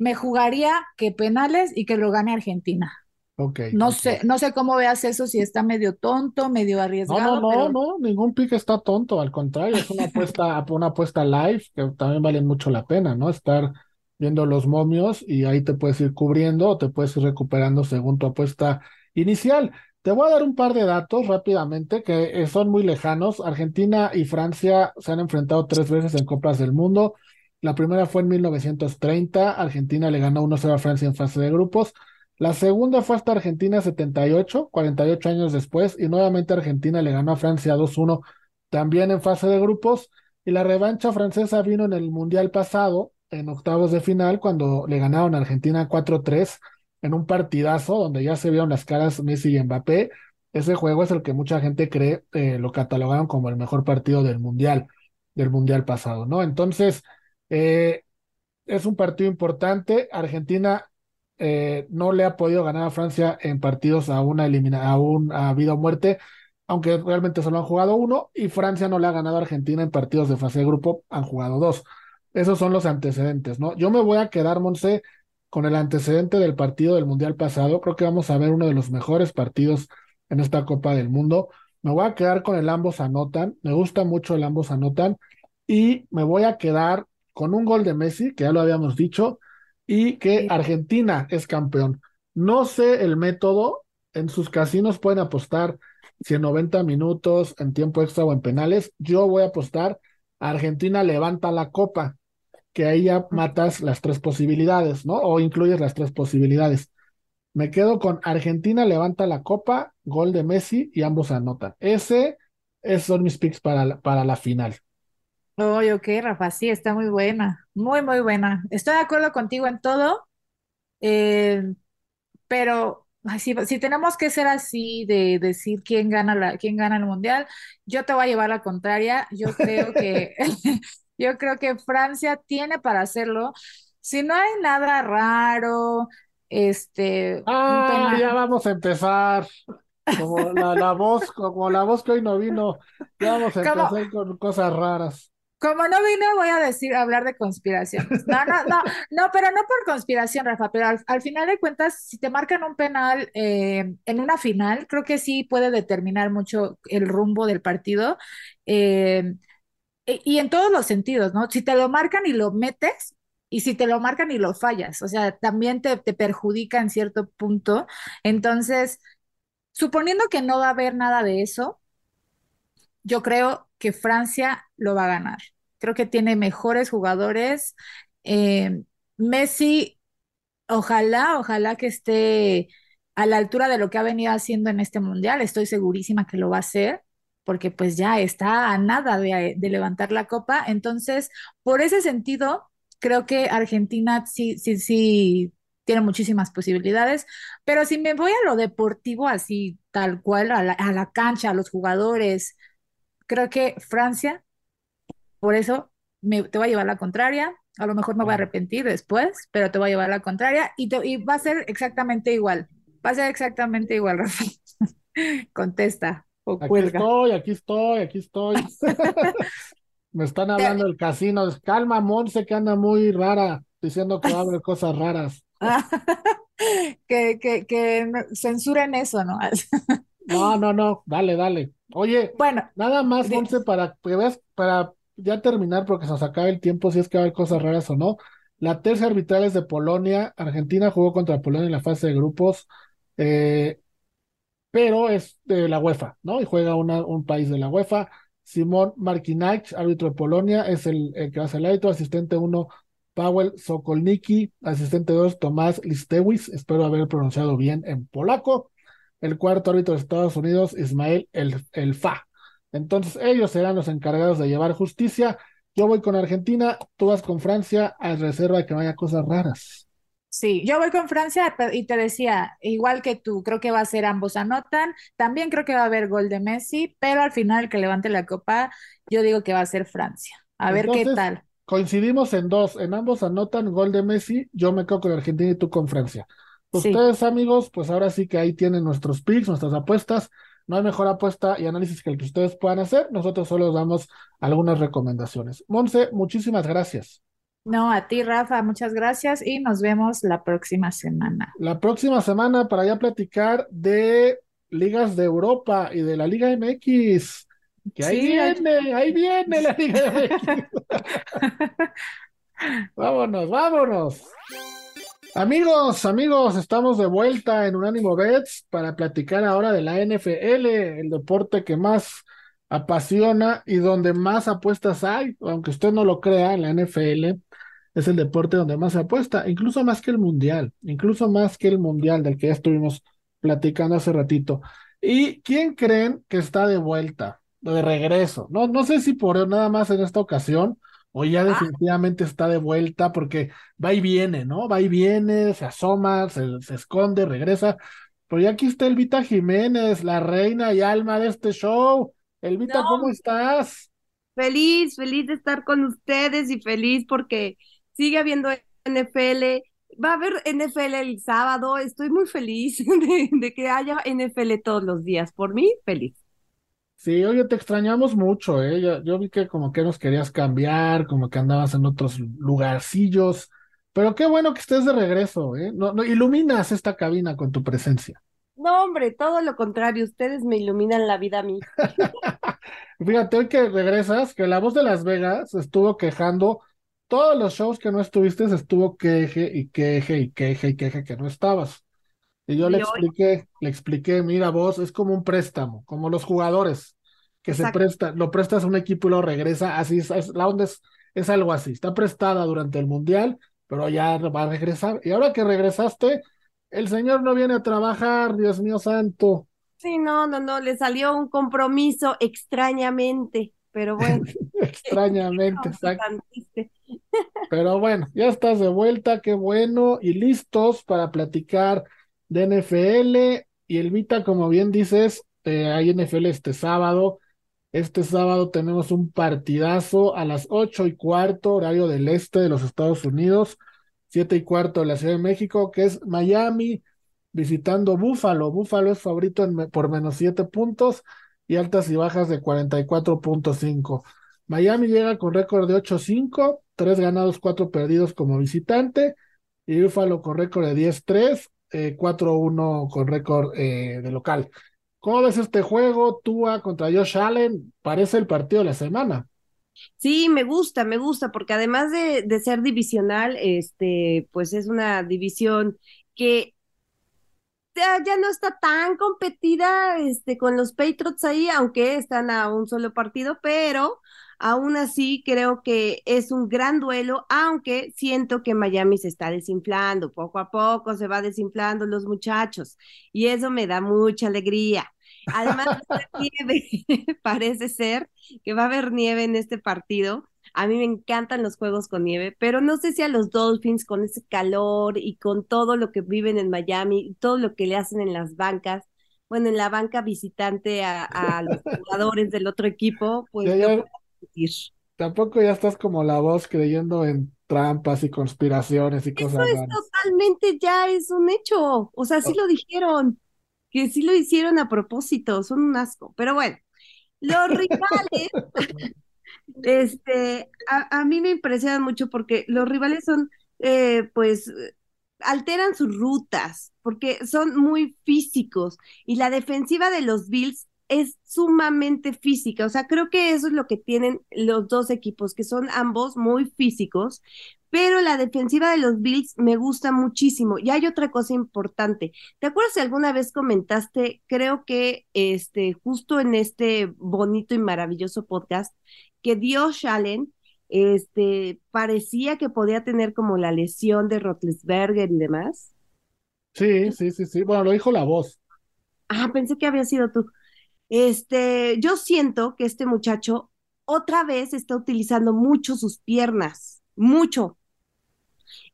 me jugaría que penales y que lo gane Argentina. Okay, no sé, no sé cómo veas eso, si está medio tonto, medio arriesgado. No, no, no, no, ningún pique está tonto, al contrario, es una apuesta, una apuesta live que también vale mucho la pena, ¿no? Estar viendo los momios y ahí te puedes ir cubriendo o te puedes ir recuperando según tu apuesta inicial. Te voy a dar un par de datos rápidamente que son muy lejanos. Argentina y Francia se han enfrentado tres veces en Copas del Mundo. La primera fue en 1930, Argentina le ganó 1-0 a Francia en fase de grupos. La segunda fue hasta Argentina 78, 48 años después, y nuevamente Argentina le ganó a Francia 2-1 también en fase de grupos. Y la revancha francesa vino en el Mundial pasado, en octavos de final, cuando le ganaron a Argentina 4-3 en un partidazo donde ya se vieron las caras Messi y Mbappé. Ese juego es el que mucha gente cree eh, lo catalogaron como el mejor partido del Mundial, del Mundial pasado, ¿no? Entonces, eh, es un partido importante. Argentina eh, no le ha podido ganar a Francia en partidos a una elimina a un a vida o muerte, aunque realmente solo han jugado uno, y Francia no le ha ganado a Argentina en partidos de fase de grupo, han jugado dos. Esos son los antecedentes, ¿no? Yo me voy a quedar, Monse, con el antecedente del partido del Mundial pasado. Creo que vamos a ver uno de los mejores partidos en esta Copa del Mundo. Me voy a quedar con el ambos anotan. Me gusta mucho el ambos anotan. Y me voy a quedar con un gol de Messi, que ya lo habíamos dicho, y que Argentina es campeón. No sé el método, en sus casinos pueden apostar si en 90 minutos, en tiempo extra o en penales. Yo voy a apostar, Argentina levanta la copa, que ahí ya matas las tres posibilidades, ¿no? O incluyes las tres posibilidades. Me quedo con Argentina levanta la copa, gol de Messi y ambos anotan. Ese, esos son mis picks para para la final. Oye, ok, Rafa, sí, está muy buena, muy, muy buena. Estoy de acuerdo contigo en todo, Eh, pero si, si, tenemos que ser así de decir quién gana la, quién gana el mundial, yo te voy a llevar la contraria. Yo creo que yo creo que Francia tiene para hacerlo. Si no hay nada raro, este, ah, ya vamos a empezar. Como la, la voz, como la voz que hoy no vino, ya vamos a empezar con cosas raras. Como no vino, voy a decir, hablar de conspiración. No, no, no, no, pero no por conspiración, Rafa, pero al, final de cuentas, si te marcan un penal eh, en una final, creo que sí puede determinar mucho el rumbo del partido. Eh, y en todos los sentidos, ¿no? Si te lo marcan y lo metes, y si te lo marcan y lo fallas, o sea, también te, te perjudica en cierto punto. Entonces, suponiendo que no va a haber nada de eso, yo creo que Francia lo va a ganar. Creo que tiene mejores jugadores. Eh, Messi, ojalá, ojalá que esté a la altura de lo que ha venido haciendo en este mundial. Estoy segurísima que lo va a hacer porque pues ya está a nada de, de levantar la copa. Entonces, por ese sentido, creo que Argentina sí, sí, sí tiene muchísimas posibilidades, pero si me voy a lo deportivo así, tal cual, a la, a la cancha, a los jugadores, Creo que Francia, por eso me, te va a llevar la contraria. A lo mejor me voy a arrepentir después, pero te va a llevar la contraria y, te, y va a ser exactamente igual. Va a ser exactamente igual, Rafa. Contesta o aquí estoy, aquí estoy, aquí estoy. me están hablando del casino. Calma, Monse, que anda muy rara, diciendo que va a haber cosas raras. que, que, que censuren eso, ¿no? no, no, no, dale, dale. Oye, bueno, nada más, Monse, para que veas, para ya terminar, porque se nos acaba el tiempo, si es que va a haber cosas raras o no. La tercera arbitral es de Polonia. Argentina jugó contra Polonia en la fase de grupos, eh, pero es de la UEFA, ¿no? Y juega una, un país de la UEFA. Simón Markinach, árbitro de Polonia, es el, que hace el árbitro. Asistente uno, Paweł Sokolniki. Asistente dos, Tomás Listewis. Espero haber pronunciado bien en polaco el cuarto árbitro de Estados Unidos, Ismael El, el Fa. Entonces, ellos serán los encargados de llevar justicia. Yo voy con Argentina, tú vas con Francia, a reserva de que no haya cosas raras. Sí, yo voy con Francia y te decía, igual que tú, creo que va a ser ambos anotan. También creo que va a haber gol de Messi, pero al final que levante la copa, yo digo que va a ser Francia. A ver qué tal. Coincidimos en dos, en ambos anotan gol de Messi, yo me quedo con Argentina y tú con Francia. Ustedes, amigos, pues ahora sí que ahí tienen nuestros picks, nuestras apuestas. No hay mejor apuesta y análisis que el que ustedes puedan hacer. Nosotros solo damos algunas recomendaciones. Monse, muchísimas gracias. No, a ti, Rafa, muchas gracias y nos vemos la próxima semana. La próxima semana para ya platicar de ligas de Europa y de la Liga MX. Que ahí viene, ahí viene la Liga MX. vámonos, vámonos. Amigos, amigos, estamos de vuelta en Unánimo Bets para platicar ahora de la NFL, el deporte que más apasiona y donde más apuestas hay, aunque usted no lo crea, la NFL es el deporte donde más se apuesta, incluso más que el mundial, incluso más que el mundial del que ya estuvimos platicando hace ratito. ¿Y quién creen que está de vuelta, de regreso? No, no sé si por nada más en esta ocasión o ya ah. definitivamente está de vuelta porque va y viene, ¿no? Va y viene, se asoma, se, se esconde, regresa. Pero ya aquí está Elvita Jiménez, la reina y alma de este show. Elvita, ¿cómo estás? Feliz, feliz de estar con ustedes y feliz porque sigue habiendo NFL. Va a haber NFL el sábado. Estoy muy feliz de que haya NFL todos los días. Por mí, feliz. Sí, oye, te extrañamos mucho, ¿eh? Yo, vi que como que nos querías cambiar, como que andabas en otros lugarcillos, pero qué bueno que estés de regreso, ¿eh? No, no, iluminas esta cabina con tu presencia. No, hombre, todo lo contrario, ustedes me iluminan la vida a mí. Fíjate, hoy que regresas, que la voz de Las Vegas estuvo quejando, todos los shows que no estuviste estuvo queje y queje y queje y queje que no estabas. Y yo le expliqué, le expliqué, mira vos, es como un préstamo, como los jugadores que se prestan, lo prestas a un equipo y lo regresa, así es, la onda es, es algo así, está prestada durante el mundial, pero ya va a regresar. Y ahora que regresaste, el señor no viene a trabajar, Dios mío santo. Sí, no, no, no, le salió un compromiso extrañamente, pero bueno. extrañamente, exacto. Pero bueno, ya estás de vuelta, qué bueno, y listos para platicar de NFL. Y Elvita, como bien dices, eh, hay NFL este sábado. Este sábado tenemos un partidazo a las ocho y cuarto, horario del este de los Estados Unidos, siete y cuarto de la Ciudad de México, que es Miami visitando Búfalo. Búfalo es favorito por menos siete puntos y altas y bajas de 44.5. Miami llega con récord de 8-5, tres ganados, cuatro perdidos como visitante, y Búfalo con récord de 10-3, eh, 4-1 con récord eh, de local. ¿Cómo ves este juego? Tua contra Josh Allen, parece el partido de la semana. Sí, me gusta, me gusta, porque además de, de, ser divisional, este, pues es una división que ya, ya, no está tan competida este, con los Patriots ahí, aunque están a un solo partido, pero aún así creo que es un gran duelo, aunque siento que Miami se está desinflando, poco a poco se va desinflando los muchachos y eso me da mucha alegría. Además, nieve, parece ser que va a haber nieve en este partido. A mí me encantan los juegos con nieve, pero no sé si a los Dolphins con ese calor y con todo lo que viven en Miami, todo lo que le hacen en las bancas, bueno, en la banca visitante a, los jugadores del otro equipo, pues Tampoco ya estás como la voz creyendo en trampas y conspiraciones y cosas Eso es totalmente ya es un hecho. O sea, sí lo dijeron, que sí lo hicieron a propósito, son un asco. Pero bueno, los rivales, este, a, mí me impresionan mucho porque los rivales son, eh, pues, alteran sus rutas porque son muy físicos y la defensiva de los Bills es sumamente física. O sea, creo que eso es lo que tienen los dos equipos, que son ambos muy físicos, pero la defensiva de los Bills me gusta muchísimo. Y hay otra cosa importante. ¿Te acuerdas si alguna vez comentaste, creo que este, justo en este bonito y maravilloso podcast, que Dios Allen este, parecía que podía tener como la lesión de Rotlesberger y demás? Sí, sí, sí, sí. Bueno, lo dijo la voz. Ah, pensé que había sido tú. Este, yo siento que este muchacho otra vez está utilizando mucho sus piernas, mucho,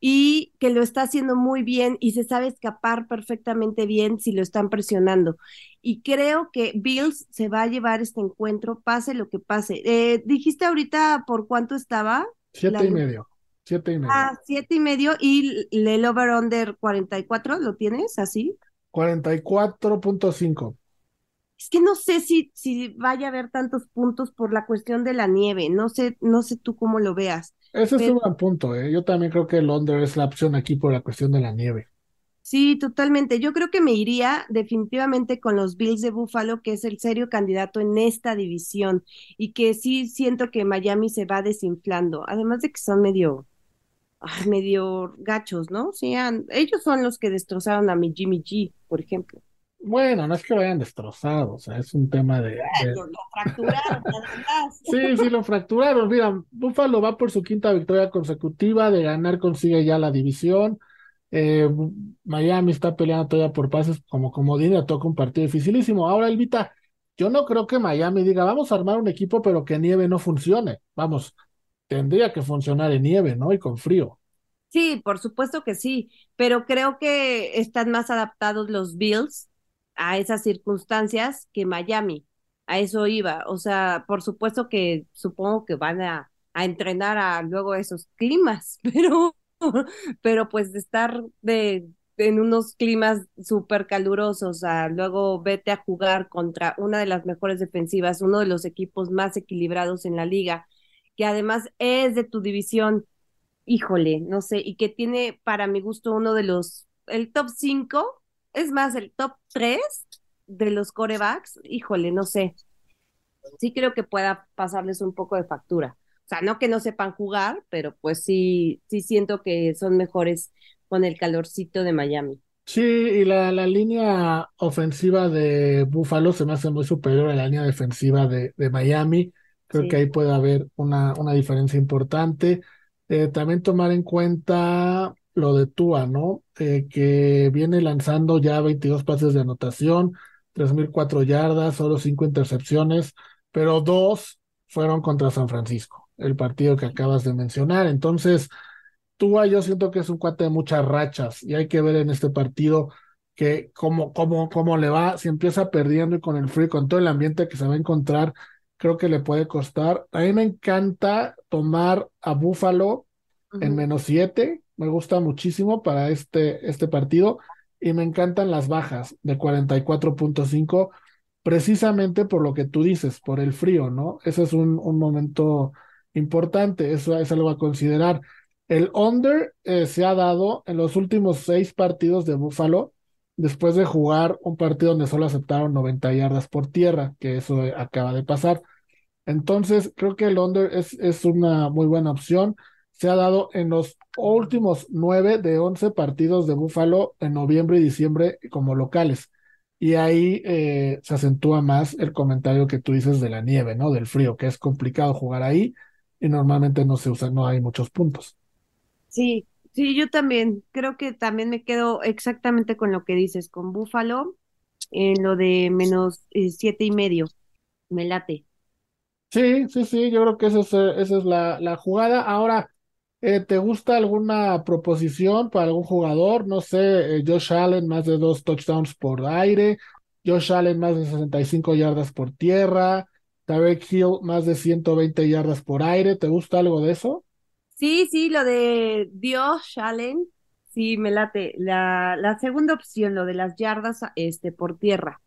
y que lo está haciendo muy bien y se sabe escapar perfectamente bien si lo están presionando. Y creo que Bills se va a llevar este encuentro, pase lo que pase. Eh, dijiste ahorita por cuánto estaba. Siete y medio. Siete y medio. Ah, siete y medio y el over-under 44, ¿lo tienes así? 44.5 es que no sé si, si vaya a haber tantos puntos por la cuestión de la nieve, no sé, no sé tú cómo lo veas. Ese es un buen punto, ¿eh? yo también creo que under es la opción aquí por la cuestión de la nieve. Sí, totalmente. Yo creo que me iría definitivamente con los Bills de Buffalo, que es el serio candidato en esta división y que sí siento que Miami se va desinflando, además de que son medio, medio gachos, ¿no? Sí, ellos son los que destrozaron a mi Jimmy G, por ejemplo. Bueno, no es que lo hayan destrozado, o sea, es un tema de. Lo, fracturaron, Sí, sí, lo fracturaron. Mira, Buffalo va por su quinta victoria consecutiva, de ganar consigue ya la división. Eh, Miami está peleando todavía por pases como como le toca un partido dificilísimo. Ahora, Elvita, yo no creo que Miami diga, vamos a armar un equipo, pero que nieve no funcione. Vamos, tendría que funcionar en nieve, ¿no? Y con frío. Sí, por supuesto que sí, pero creo que están más adaptados los Bills a esas circunstancias que Miami. A eso iba. O sea, por supuesto que supongo que van a, a entrenar a luego esos climas, pero, pero pues estar de, en unos climas súper calurosos, a luego vete a jugar contra una de las mejores defensivas, uno de los equipos más equilibrados en la liga, que además es de tu división, híjole, no sé, y que tiene para mi gusto uno de los, el top 5 es más, el top 3 de los corebacks, híjole, no sé. Sí creo que pueda pasarles un poco de factura. O sea, no que no sepan jugar, pero pues sí, sí siento que son mejores con el calorcito de Miami. Sí, y la, la línea ofensiva de Buffalo se me hace muy superior a la línea defensiva de, de Miami. Creo que ahí puede haber una, una diferencia importante. Eh, también tomar en cuenta lo de Tua, ¿no? Eh, que viene lanzando ya 22 pases de anotación, 3.004 yardas, solo 5 intercepciones, pero dos fueron contra San Francisco. el partido que acabas de mencionar. Entonces, Tua yo siento que es un cuate de muchas rachas y hay que ver en este partido que cómo, cómo, cómo le va, si empieza perdiendo y con el frío, con todo el ambiente que se va a encontrar, creo que le puede costar. A mí me encanta tomar a En menos siete, me gusta muchísimo para este, este partido y me encantan las bajas de 44.5 precisamente por lo que tú dices, por el frío, ¿no? Ese es un, un momento importante, eso es algo a considerar. El under eh, se ha dado en los últimos seis partidos de Buffalo, después de jugar un partido donde solo aceptaron 90 yardas por tierra, que eso acaba de pasar. Entonces, creo que el under es, es una muy buena opción. Se ha dado en los últimos nueve de once partidos de Buffalo en noviembre y diciembre como locales. Y ahí eh, se acentúa más el comentario que tú dices de la nieve, ¿no? Del frío, que es complicado jugar ahí y normalmente no se usa, no hay muchos puntos. Sí, sí, yo también creo que también me quedo exactamente con lo que dices, con Búfalo, en lo de menos eh, siete y medio, me late. Sí, sí, sí, yo creo que esa es, esa es la, la jugada. Ahora, eh, ¿te gusta alguna proposición para algún jugador? No sé, eh, Josh Allen más de dos touchdowns por aire, Josh Allen más de 65 yardas por tierra, Tarek Hill más de 120 yardas por aire. ¿Te gusta algo de eso? Sí, sí, lo de Dios Allen, sí, me late. La, la segunda opción, lo de las yardas este, por tierra.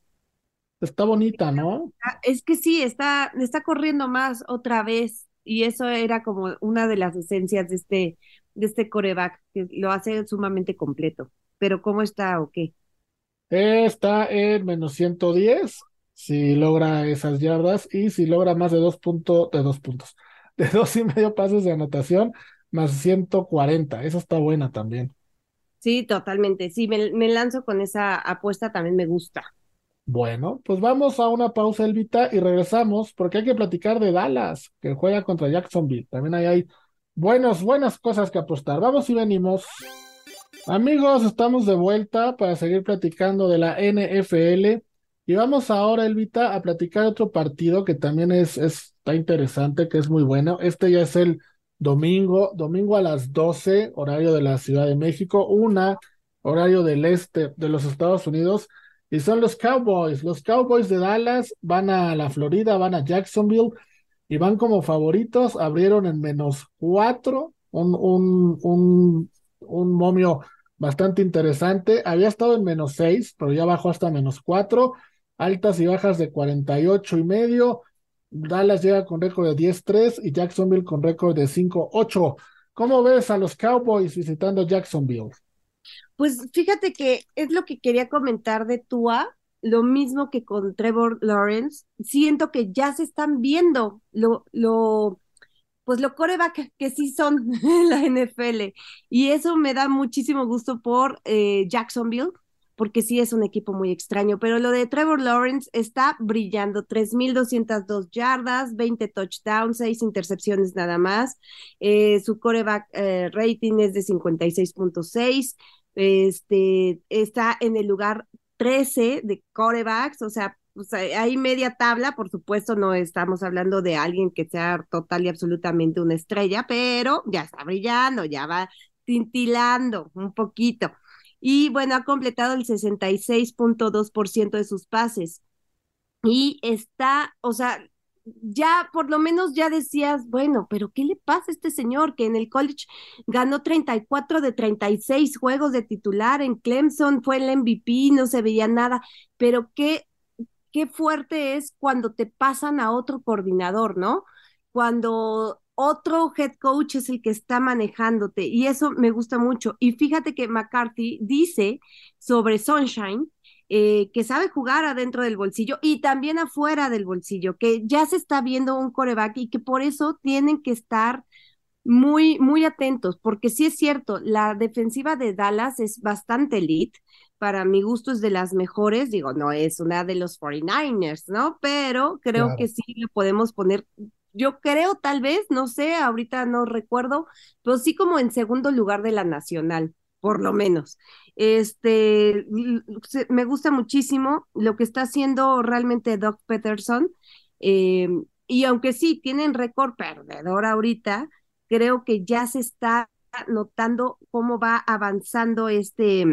Está bonita, ¿no? Ah, es que sí, está, está corriendo más otra vez y eso era como una de las esencias de este, de este coreback, que lo hace sumamente completo. Pero ¿cómo está o qué? Está en menos 110 si logra esas yardas y si logra más de dos puntos, de dos puntos, de dos y medio pases de anotación, más 140. Esa está buena también. Sí, totalmente. Sí, me, me lanzo con esa apuesta, también me gusta. Bueno, pues vamos a una pausa, Elvita, y regresamos porque hay que platicar de Dallas, que juega contra Jacksonville. También ahí hay buenos, buenas cosas que apostar. Vamos y venimos. Amigos, estamos de vuelta para seguir platicando de la NFL. Y vamos ahora, Elvita, a platicar otro partido que también es, está interesante, que es muy bueno. Este ya es el domingo, domingo a las 12, horario de la Ciudad de México, una, horario del este de los Estados Unidos, y son los Cowboys. Los Cowboys de Dallas van a la Florida, van a Jacksonville y van como favoritos. Abrieron en menos cuatro, un, un, un, un momio bastante interesante. Había estado en menos seis, pero ya bajó hasta menos cuatro altas y bajas de 48 y medio. Dallas llega con récord de 10-3 y Jacksonville con récord de 5-8. ¿Cómo ves a los Cowboys visitando Jacksonville? Pues fíjate que es lo que quería comentar de Tua, lo mismo que con Trevor Lawrence. Siento que ya se están viendo lo, lo, pues lo coreback que sí son en la NFL. Y eso me da muchísimo gusto por eh, Jacksonville, porque sí es un equipo muy extraño, pero lo de Trevor Lawrence está brillando, 3.202 yardas, 20 touchdowns, 6 intercepciones nada más, eh, su coreback eh, rating es de 56.6, este, está en el lugar 13 de corebacks, o sea, pues hay media tabla, por supuesto, no estamos hablando de alguien que sea total y absolutamente una estrella, pero ya está brillando, ya va tintilando un poquito y bueno, ha completado el 66.2% de sus pases. Y está, o sea, ya por lo menos ya decías, bueno, pero ¿qué le pasa a este señor que en el college ganó 34 de 36 juegos de titular, en Clemson fue el MVP, no se veía nada, pero qué, qué fuerte es cuando te pasan a otro coordinador, ¿no? Cuando otro head coach es el que está manejándote y eso me gusta mucho. Y fíjate que McCarthy dice sobre Sunshine eh, que sabe jugar adentro del bolsillo y también afuera del bolsillo, que ya se está viendo un coreback y que por eso tienen que estar muy, muy atentos, porque sí es cierto, la defensiva de Dallas es bastante elite, para mi gusto es de las mejores, digo, no es una de los 49ers, ¿no? Pero creo que sí le podemos poner yo creo tal vez, no sé, ahorita no recuerdo, pero sí como en segundo lugar de la nacional, por lo menos. Este, me gusta muchísimo lo que está haciendo realmente Doc Peterson. Eh, y aunque sí tienen récord perdedor ahorita, creo que ya se está notando cómo va avanzando este,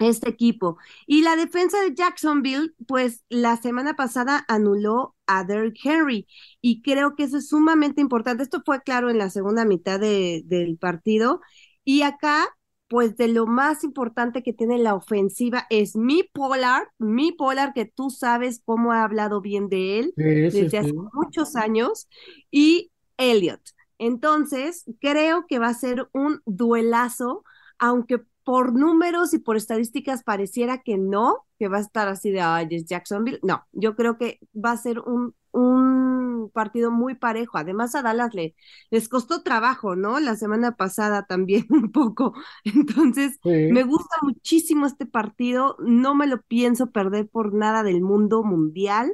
este equipo. Y la defensa de Jacksonville, pues la semana pasada anuló a Derrick Henry y creo que eso es sumamente importante. Esto fue claro en la segunda mitad de, del partido y acá, pues de lo más importante que tiene la ofensiva es mi Polar, mi Polar que tú sabes cómo he hablado bien de él desde hace muchos años y Elliot. Entonces, creo que va a ser un duelazo, aunque por números y por estadísticas pareciera que no, que va a estar así de, ay, es Jacksonville. No, yo creo que va a ser un, un partido muy parejo. Además, a Dallas le, les costó trabajo, ¿no? La semana pasada también un poco. Entonces, me gusta muchísimo este partido. No me lo pienso perder por nada del mundo mundial.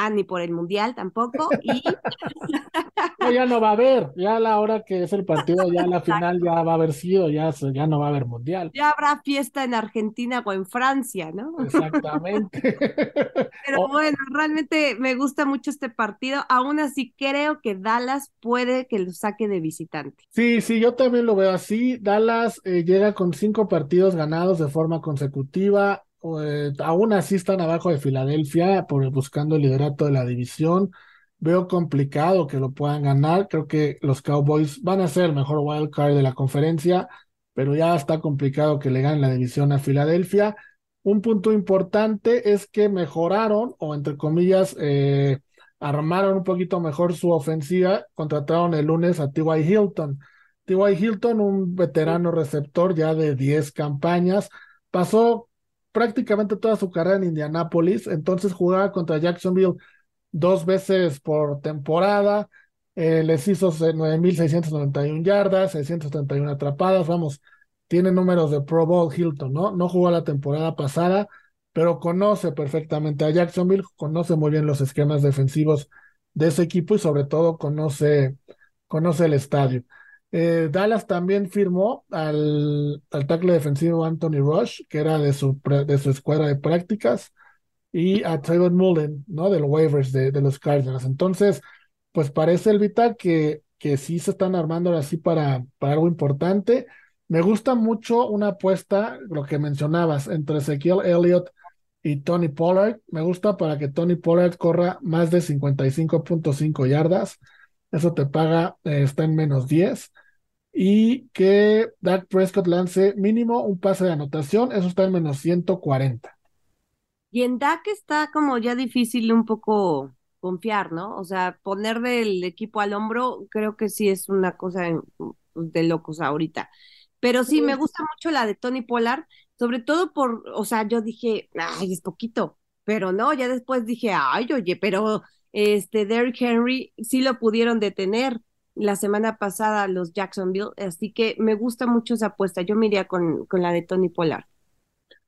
Ah, ni por el mundial tampoco. Y ya no va a haber, ya a la hora que es el partido, ya la final ya va a haber sido, ya, ya no va a haber mundial. Ya habrá fiesta en Argentina o en Francia, ¿no? Exactamente. Pero bueno, realmente me gusta mucho este partido, aún así creo que Dallas puede que lo saque de visitante. Sí, sí, yo también lo veo así. Dallas eh, llega con cinco partidos ganados de forma consecutiva. Eh, aún así están abajo de Filadelfia por buscando el liderato de la división. Veo complicado que lo puedan ganar. Creo que los Cowboys van a ser el mejor wild card de la conferencia, pero ya está complicado que le ganen la división a Filadelfia. Un punto importante es que mejoraron, o entre comillas, eh, armaron un poquito mejor su ofensiva. Contrataron el lunes a T.Y. Hilton. T.Y. Hilton, un veterano receptor ya de 10 campañas, pasó prácticamente toda su carrera en Indianápolis, entonces jugaba contra Jacksonville dos veces por temporada, eh, les hizo 9.691 yardas, 631 atrapadas, vamos, tiene números de Pro Bowl Hilton, ¿no? No jugó la temporada pasada, pero conoce perfectamente a Jacksonville, conoce muy bien los esquemas defensivos de ese equipo y sobre todo conoce, conoce el estadio. Eh, Dallas también firmó al, al tackle defensivo Anthony Rush, que era de su, de su escuadra de prácticas y a Trayvon Mullen, ¿no? De los waivers de, de, los Cardinals. Entonces, pues parece, Elvita, que, que sí se están armando así para, para algo importante. Me gusta mucho una apuesta, lo que mencionabas, entre Ezequiel Elliott y Tony Pollard. Me gusta para que Tony Pollard corra más de 55.5 yardas. Eso te paga, eh, está en menos 10. Y que Dak Prescott lance mínimo un pase de anotación, eso está en menos 140. Y en DAC está como ya difícil un poco confiar, ¿no? O sea, poner del equipo al hombro creo que sí es una cosa de locos ahorita. Pero sí, me gusta mucho la de Tony Pollard, sobre todo por, o sea, yo dije, ay, es poquito, pero no, ya después dije, ay, oye, pero este Derrick Henry sí lo pudieron detener la semana pasada los Jacksonville, así que me gusta mucho esa apuesta. Yo me iría con, con la de Tony Pollard.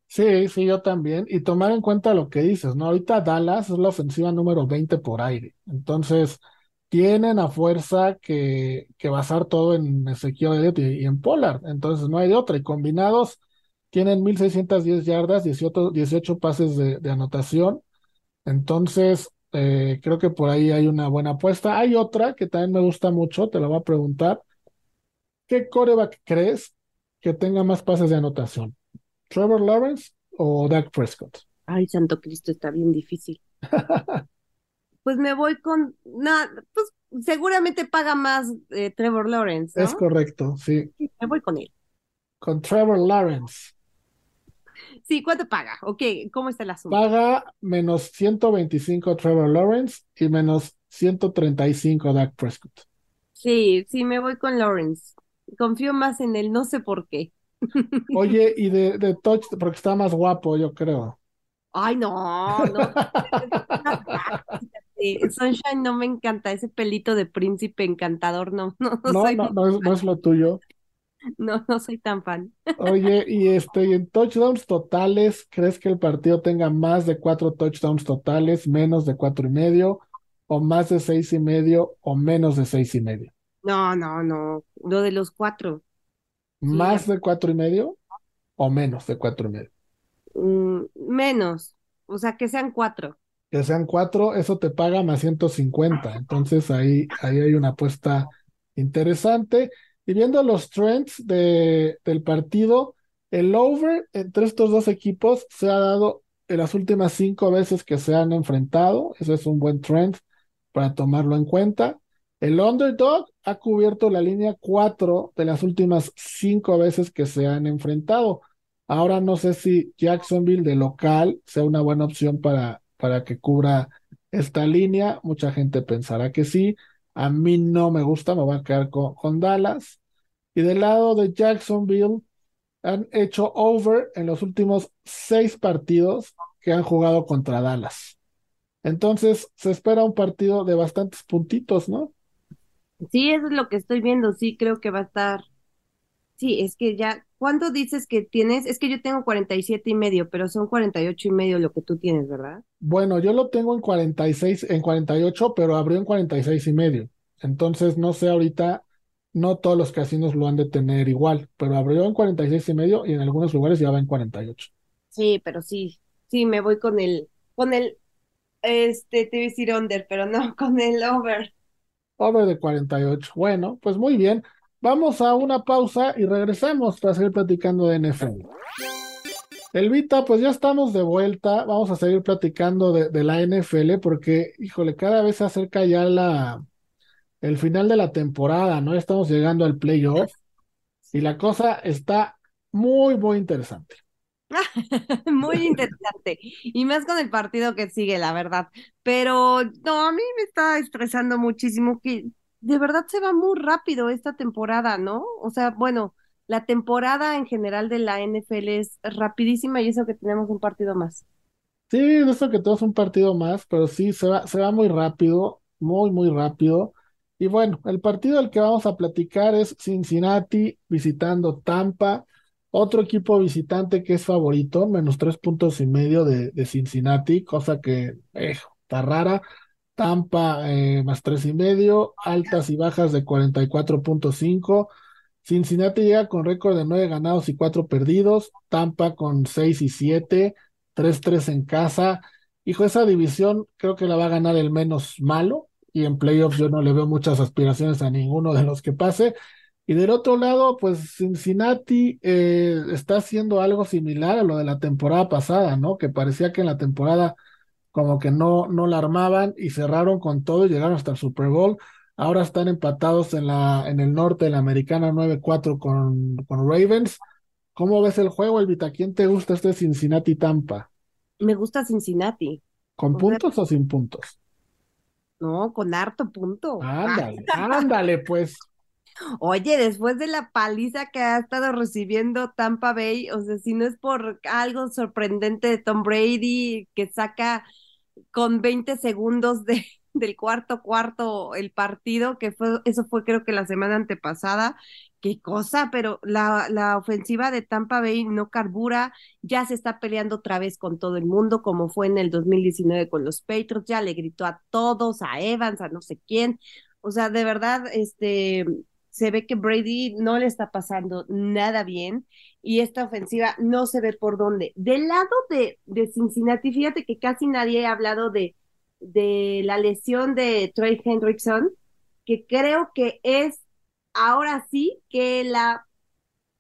Sí, sí, yo también. Y tomar en cuenta lo que dices, ¿no? Ahorita Dallas es la ofensiva número 20 por aire. Entonces, tienen a fuerza que, que basar todo en Ezequiel Elliott y, en Pollard. Entonces, no hay de otra. Y combinados, tienen 1610 yardas, 18, 18 pases de anotación. Entonces, eh, creo que por ahí hay una buena apuesta. Hay otra que también me gusta mucho, te la voy a preguntar. ¿Qué coreback crees que tenga más pases de anotación? ¿Trevor Lawrence o Dak Prescott? Ay, Santo Cristo, está bien difícil. pues me voy con. No, pues seguramente paga más eh, Trevor Lawrence. ¿no? Es correcto, sí. Me voy con él. Con Trevor Lawrence. Sí, ¿cuánto paga? Ok, ¿cómo está el asunto? Paga menos 125 Trevor Lawrence y menos 135 Dak Prescott. Sí, sí, me voy con Lawrence. Confío más en él, no sé por qué. Oye, y de, de Touch, porque está más guapo, yo creo. Ay, no, no. Sunshine no me encanta, ese pelito de príncipe encantador, no, no, no, no, no, es, no es lo tuyo. No, no soy tan fan. Oye, y este, y en touchdowns totales, ¿crees que el partido tenga más de cuatro touchdowns totales, menos de cuatro y medio, o más de seis y medio, o menos de seis y medio? No, no, no, lo de los cuatro. ¿Más de cuatro y medio o menos de cuatro y medio? Mm, menos, o sea, que sean cuatro. que sean cuatro, eso te paga más 150. Entonces ahí, ahí hay una apuesta interesante. Y viendo los trends de, del partido, el over entre estos dos equipos se ha dado en las últimas cinco veces que se han enfrentado. Ese es un buen trend para tomarlo en cuenta. El underdog ha cubierto la línea cuatro de las últimas cinco veces que se han enfrentado. Ahora no sé si Jacksonville de local sea una buena opción para, para que cubra esta línea. Mucha gente pensará que sí. A mí no me gusta, me voy a quedar con, con Dallas. Y del lado de Jacksonville, han hecho over en los últimos seis partidos que han jugado contra Dallas. Entonces, se espera un partido de bastantes puntitos, ¿no? Sí, eso es lo que estoy viendo. Sí, creo que va a estar. Sí, es que ya. ¿Cuánto dices que tienes? Es que yo tengo 47 y medio, pero son 48 y medio lo que tú tienes, ¿verdad? Bueno, yo lo tengo en 46, en 48, pero abrió en 46 y medio. Entonces, no sé ahorita no todos los casinos lo han de tener igual, pero abrió en 46 y medio y en algunos lugares ya va en 48. Sí, pero sí, sí, me voy con el, con el, este, te iba a decir under, pero no, con el over. Over de 48. Bueno, pues muy bien. Vamos a una pausa y regresamos para seguir platicando de NFL. Elvita, pues ya estamos de vuelta. Vamos a seguir platicando de, de la NFL porque, híjole, cada vez se acerca ya la, el final de la temporada, ¿no? Estamos llegando al playoff y la cosa está muy, muy interesante. muy interesante. Y más con el partido que sigue, la verdad. Pero no, a mí me está estresando muchísimo que de verdad se va muy rápido esta temporada, ¿no? O sea, bueno, la temporada en general de la NFL es rapidísima y eso que tenemos un partido más. Sí, eso que tenemos un partido más, pero sí, se va, se va muy rápido, muy, muy rápido. Y bueno, el partido del que vamos a platicar es Cincinnati visitando Tampa, otro equipo visitante que es favorito, menos tres puntos y medio de, Cincinnati, cosa que está rara. Tampa eh, más tres y medio, altas y bajas de 44.5. Cincinnati llega con récord de nueve ganados y cuatro perdidos. Tampa con seis y siete, tres tres en casa. Hijo, esa división creo que la va a ganar el menos malo y en playoffs yo no le veo muchas aspiraciones a ninguno de los que pase. Y del otro lado, pues Cincinnati eh, está haciendo algo similar a lo de la temporada pasada, ¿no? Que parecía que en la temporada como que no, no la armaban y cerraron con todo y llegaron hasta el Super Bowl. Ahora están empatados en, la, en el norte de la americana 9-4 con, con Ravens. ¿Cómo ves el juego, Elvita? ¿Quién te gusta este Cincinnati-Tampa? Me gusta Cincinnati. ¿Con puntos o sin puntos? No, con harto punto. Ándale, ándale, pues. Oye, después de la paliza que ha estado recibiendo Tampa Bay, o sea, si no es por algo sorprendente de Tom Brady que saca con 20 segundos de, del cuarto cuarto el partido, que fue, eso fue creo que la semana antepasada, qué cosa, pero la, la ofensiva de Tampa Bay no carbura, ya se está peleando otra vez con todo el mundo, como fue en el 2019 con los Patriots, ya le gritó a todos, a Evans, a no sé quién. O sea, de verdad, este, se ve que Brady no le está pasando nada bien y esta ofensiva no se ve por dónde. Del lado de, de Cincinnati, fíjate que casi nadie ha hablado de, de la lesión de Trey Hendrickson, que creo que es ahora sí que la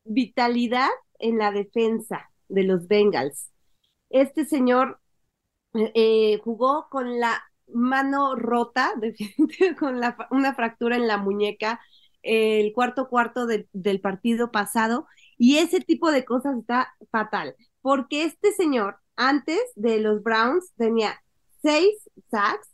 vitalidad en la defensa de los Bengals. Este señor eh, jugó con la mano rota, con la, una fractura en la muñeca, el cuarto cuarto del partido pasado, y ese tipo de cosas está fatal, porque este señor antes de los Browns tenía seis sacks,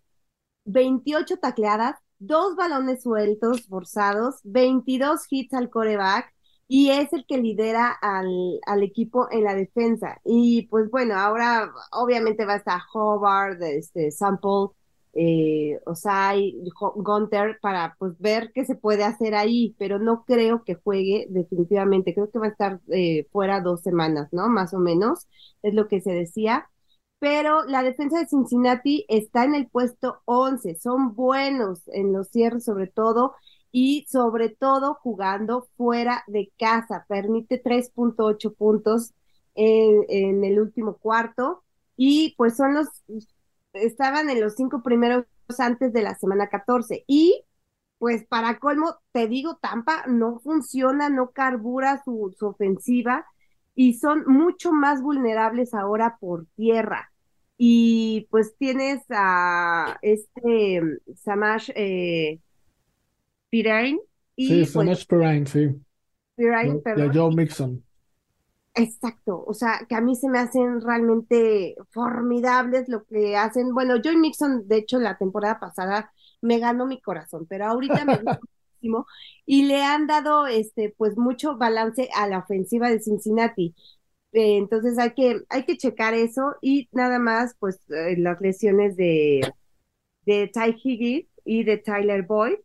28 tacleadas, dos balones sueltos forzados, 22 hits al coreback y es el que lidera al, al, equipo en la defensa. Y pues bueno, ahora obviamente va a estar Hobart, este, Sample, eh, Osai, Gunter para pues ver qué se puede hacer ahí, pero no creo que juegue definitivamente, creo que va a estar eh, fuera dos semanas, ¿no? Más o menos, es lo que se decía pero la defensa de Cincinnati está en el puesto 11, son buenos en los cierres sobre todo y sobre todo jugando fuera de casa, permite 3.8 puntos en, el último cuarto. Y pues son los estaban en los cinco primeros antes de la semana 14 y pues para colmo, te digo, Tampa no funciona, no carbura su, su ofensiva y son mucho más vulnerables ahora por tierra. Y pues tienes a este Samash eh, Pirine. Y, sí, pues, Samash Pirine, sí. Pirine, Y a Joe Mixon. Exacto, o sea, que a mí se me hacen realmente formidables lo que hacen. Bueno, Joe Mixon, de hecho, la temporada pasada me ganó mi corazón, pero ahorita me muchísimo y le han dado este pues mucho balance a la ofensiva de Cincinnati. Eh, entonces hay que hay que checar eso y nada más pues eh, las lesiones de de Ty Higgins y de Tyler Boyd,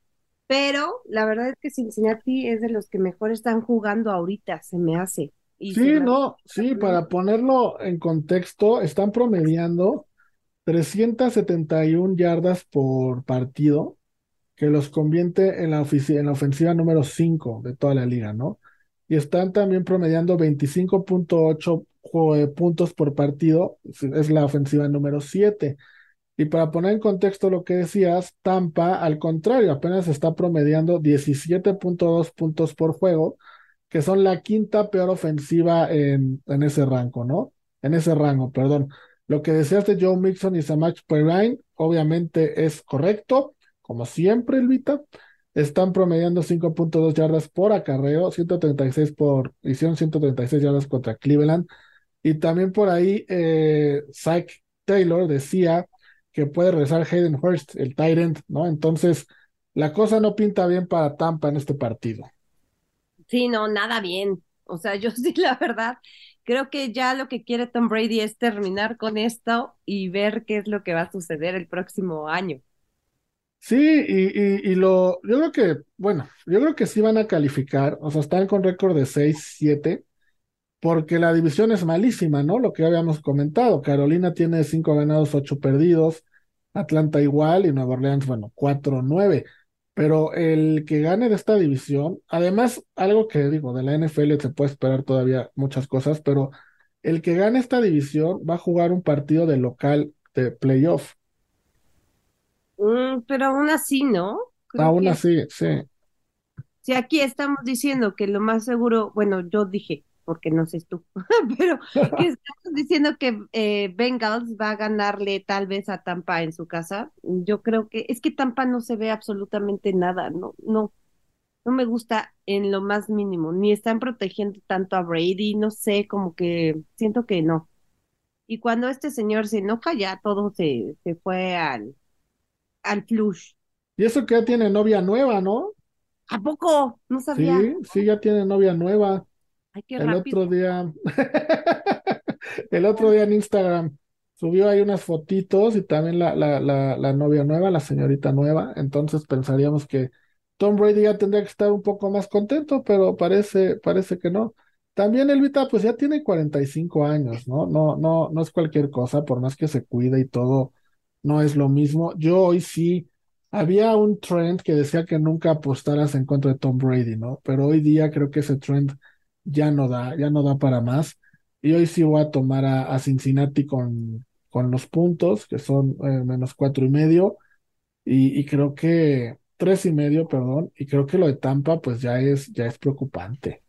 pero la verdad es que Cincinnati es de los que mejor están jugando ahorita, se me hace. Y sí, no, sí, para ponerlo en contexto, están promediando 371 yardas por partido, que los convierte en la, en la ofensiva número 5 de toda la liga, ¿no? Y están también promediando 25.8 puntos por partido, es la ofensiva número 7. Y para poner en contexto lo que decías, Tampa, al contrario, apenas está promediando 17.2 puntos por juego, que son la quinta peor ofensiva en, en ese rango, ¿no? En ese rango, perdón. Lo que decías de Joe Mixon y Samach Perrine, obviamente es correcto, como siempre, Elvita. Están promediando 5.2 yardas por acarreo, 136 por, hicieron 136 yardas contra Cleveland. Y también por ahí, eh, Zach Taylor decía que puede regresar Hayden Hurst, el Tyrant, ¿no? Entonces, la cosa no pinta bien para Tampa en este partido. Sí, no, nada bien. O sea, yo sí, la verdad, creo que ya lo que quiere Tom Brady es terminar con esto y ver qué es lo que va a suceder el próximo año. Sí, y, y, lo, yo creo que, bueno, yo creo que sí van a calificar, o sea, están con récord de 6-7, porque la división es malísima, ¿no? Lo que habíamos comentado, Carolina tiene 5 ganados, 8 perdidos, Atlanta igual y Nueva Orleans, bueno, 4-9. Pero el que gane de esta división, además, algo que digo, de la NFL se puede esperar todavía muchas cosas, pero el que gane esta división va a jugar un partido de local de playoff. Mm, pero aún así, ¿no? Creo aún así, sí. Sí, aquí estamos diciendo que lo más seguro, bueno, yo dije, porque no sé tú, pero que estamos diciendo que eh, Bengals va a ganarle tal vez a Tampa en su casa. Yo creo que es que Tampa no se ve absolutamente nada, no, no, no me gusta en lo más mínimo, ni están protegiendo tanto a Brady, no sé, como que siento que no. Y cuando este señor se enoja, ya todo se, se fue al, al flush. Y eso que ya tiene novia nueva, ¿no? ¿A poco? No sabía. Sí, sí, ya tiene novia nueva. Ay, qué el rápido. otro día, el otro día en Instagram subió ahí unas fotitos y también la, la, la, la novia nueva, la señorita nueva. Entonces pensaríamos que Tom Brady ya tendría que estar un poco más contento, pero parece, parece que no. También Elvita, pues ya tiene 45 años, ¿no? No, no, no es cualquier cosa, por más que se cuida y todo, no es lo mismo. Yo hoy sí, había un trend que decía que nunca apostaras en contra de Tom Brady, ¿no? Pero hoy día creo que ese trend ya no da, ya no da para más. Y hoy sí voy a tomar a, Cincinnati con, con los puntos, que son eh, menos cuatro y medio, y, y, creo que tres y medio, perdón, y creo que lo de Tampa pues ya es, ya es preocupante.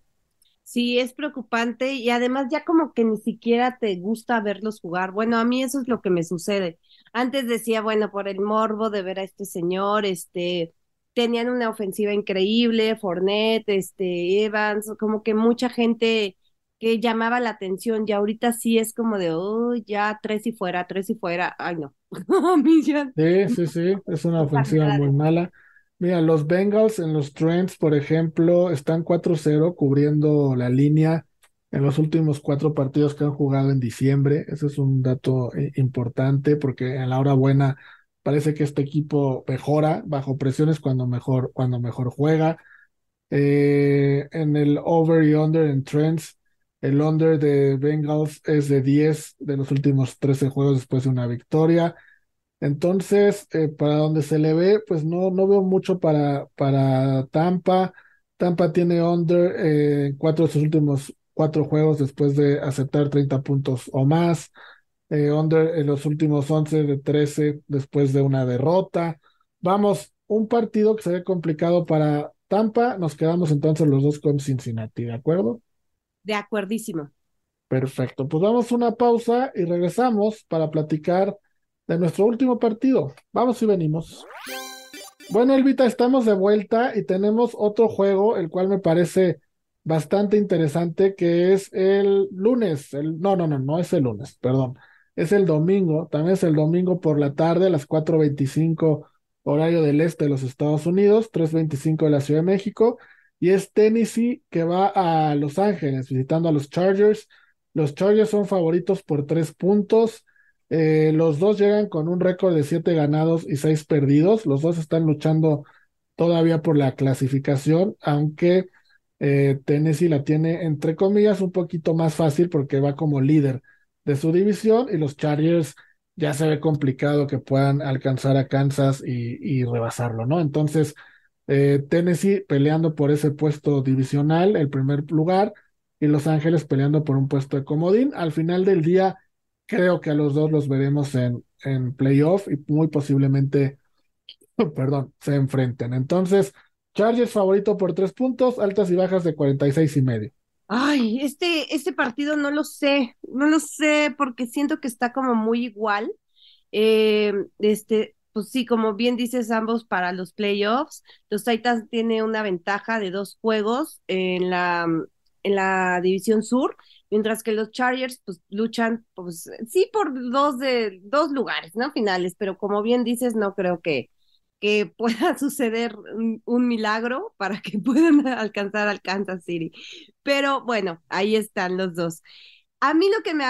Sí, es preocupante y además ya como que ni siquiera te gusta verlos jugar. Bueno, a mí eso es lo que me sucede. Antes decía, bueno, por el morbo de ver a este señor, este, tenían una ofensiva increíble, Fournette, este, Evans, como que mucha gente que llamaba la atención y ahorita sí es como de, oh, ya tres y fuera, tres y fuera, ay no. sí, sí, sí, es una ofensiva muy mala. Mira, los Bengals en los trends, por ejemplo, están 4-0 cubriendo la línea en los últimos cuatro partidos que han jugado en diciembre. Ese es un dato eh, importante porque en la hora buena parece que este equipo mejora bajo presiones cuando mejor, cuando mejor juega. Eh, en el over y under en trends, el under de Bengals es de 10 de los últimos 13 juegos después de una victoria. Entonces, eh, para donde se le ve, pues no, no veo mucho para, para Tampa. Tampa tiene under en cuatro de sus últimos cuatro juegos después de aceptar 30 puntos o más. eh, under en los últimos 11 de 13 después de una derrota. Vamos, un partido que se ve complicado para Tampa, nos quedamos entonces los dos con Cincinnati, ¿de acuerdo? De acuerdísimo. Perfecto, pues vamos a una pausa y regresamos para platicar de nuestro último partido. Vamos y venimos. Bueno, Elvita, estamos de vuelta y tenemos otro juego, el cual me parece bastante interesante, que es el lunes. El, no, no, no, no es el lunes, perdón. Es el domingo, también es el domingo por la tarde, a las 4.25 horario del este de los Estados Unidos, 3.25 de la Ciudad de México, y es Tennessee que va a Los Ángeles visitando a los Chargers. Los Chargers son favoritos por tres puntos. Eh, los dos llegan con un récord de siete ganados y seis perdidos. Los dos están luchando todavía por la clasificación, aunque eh, Tennessee la tiene, entre comillas, un poquito más fácil porque va como líder de su división y los Chargers ya se ve complicado que puedan alcanzar a Kansas y, rebasarlo, ¿no? Entonces, eh, Tennessee peleando por ese puesto divisional, el primer lugar, y Los Ángeles peleando por un puesto de comodín. Al final del día, creo que a los dos los veremos en, en playoff y muy posiblemente, perdón, se enfrenten. Entonces, Chargers favorito por tres puntos, altas y bajas de 46 y medio. Ay, este, este partido no lo sé, no lo sé porque siento que está como muy igual. Eh, este, pues sí, como bien dices, ambos para los playoffs. Los Titans tienen una ventaja de dos juegos en la, en la división sur, mientras que los Chargers pues luchan, pues sí, por dos de dos lugares, ¿no? Finales, pero como bien dices, no creo que, que pueda suceder un, milagro para que puedan alcanzar al Kansas City. Pero bueno, ahí están los dos. A mí lo que me,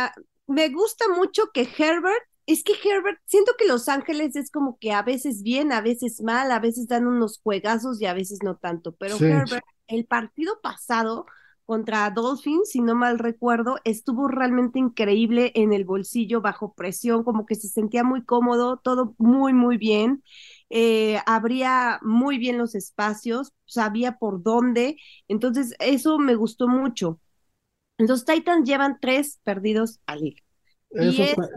me gusta mucho que Herbert, es que Herbert, siento que Los Ángeles es como que a veces bien, a veces mal, a veces dan unos juegazos y a veces no tanto, pero Herbert, el partido pasado contra Dolphins, si no mal recuerdo, estuvo realmente increíble en el bolsillo bajo presión, como que se sentía muy cómodo, todo muy, muy bien eh, abría muy bien los espacios, sabía por dónde, entonces eso me gustó mucho. Los Titans llevan tres perdidos a liga.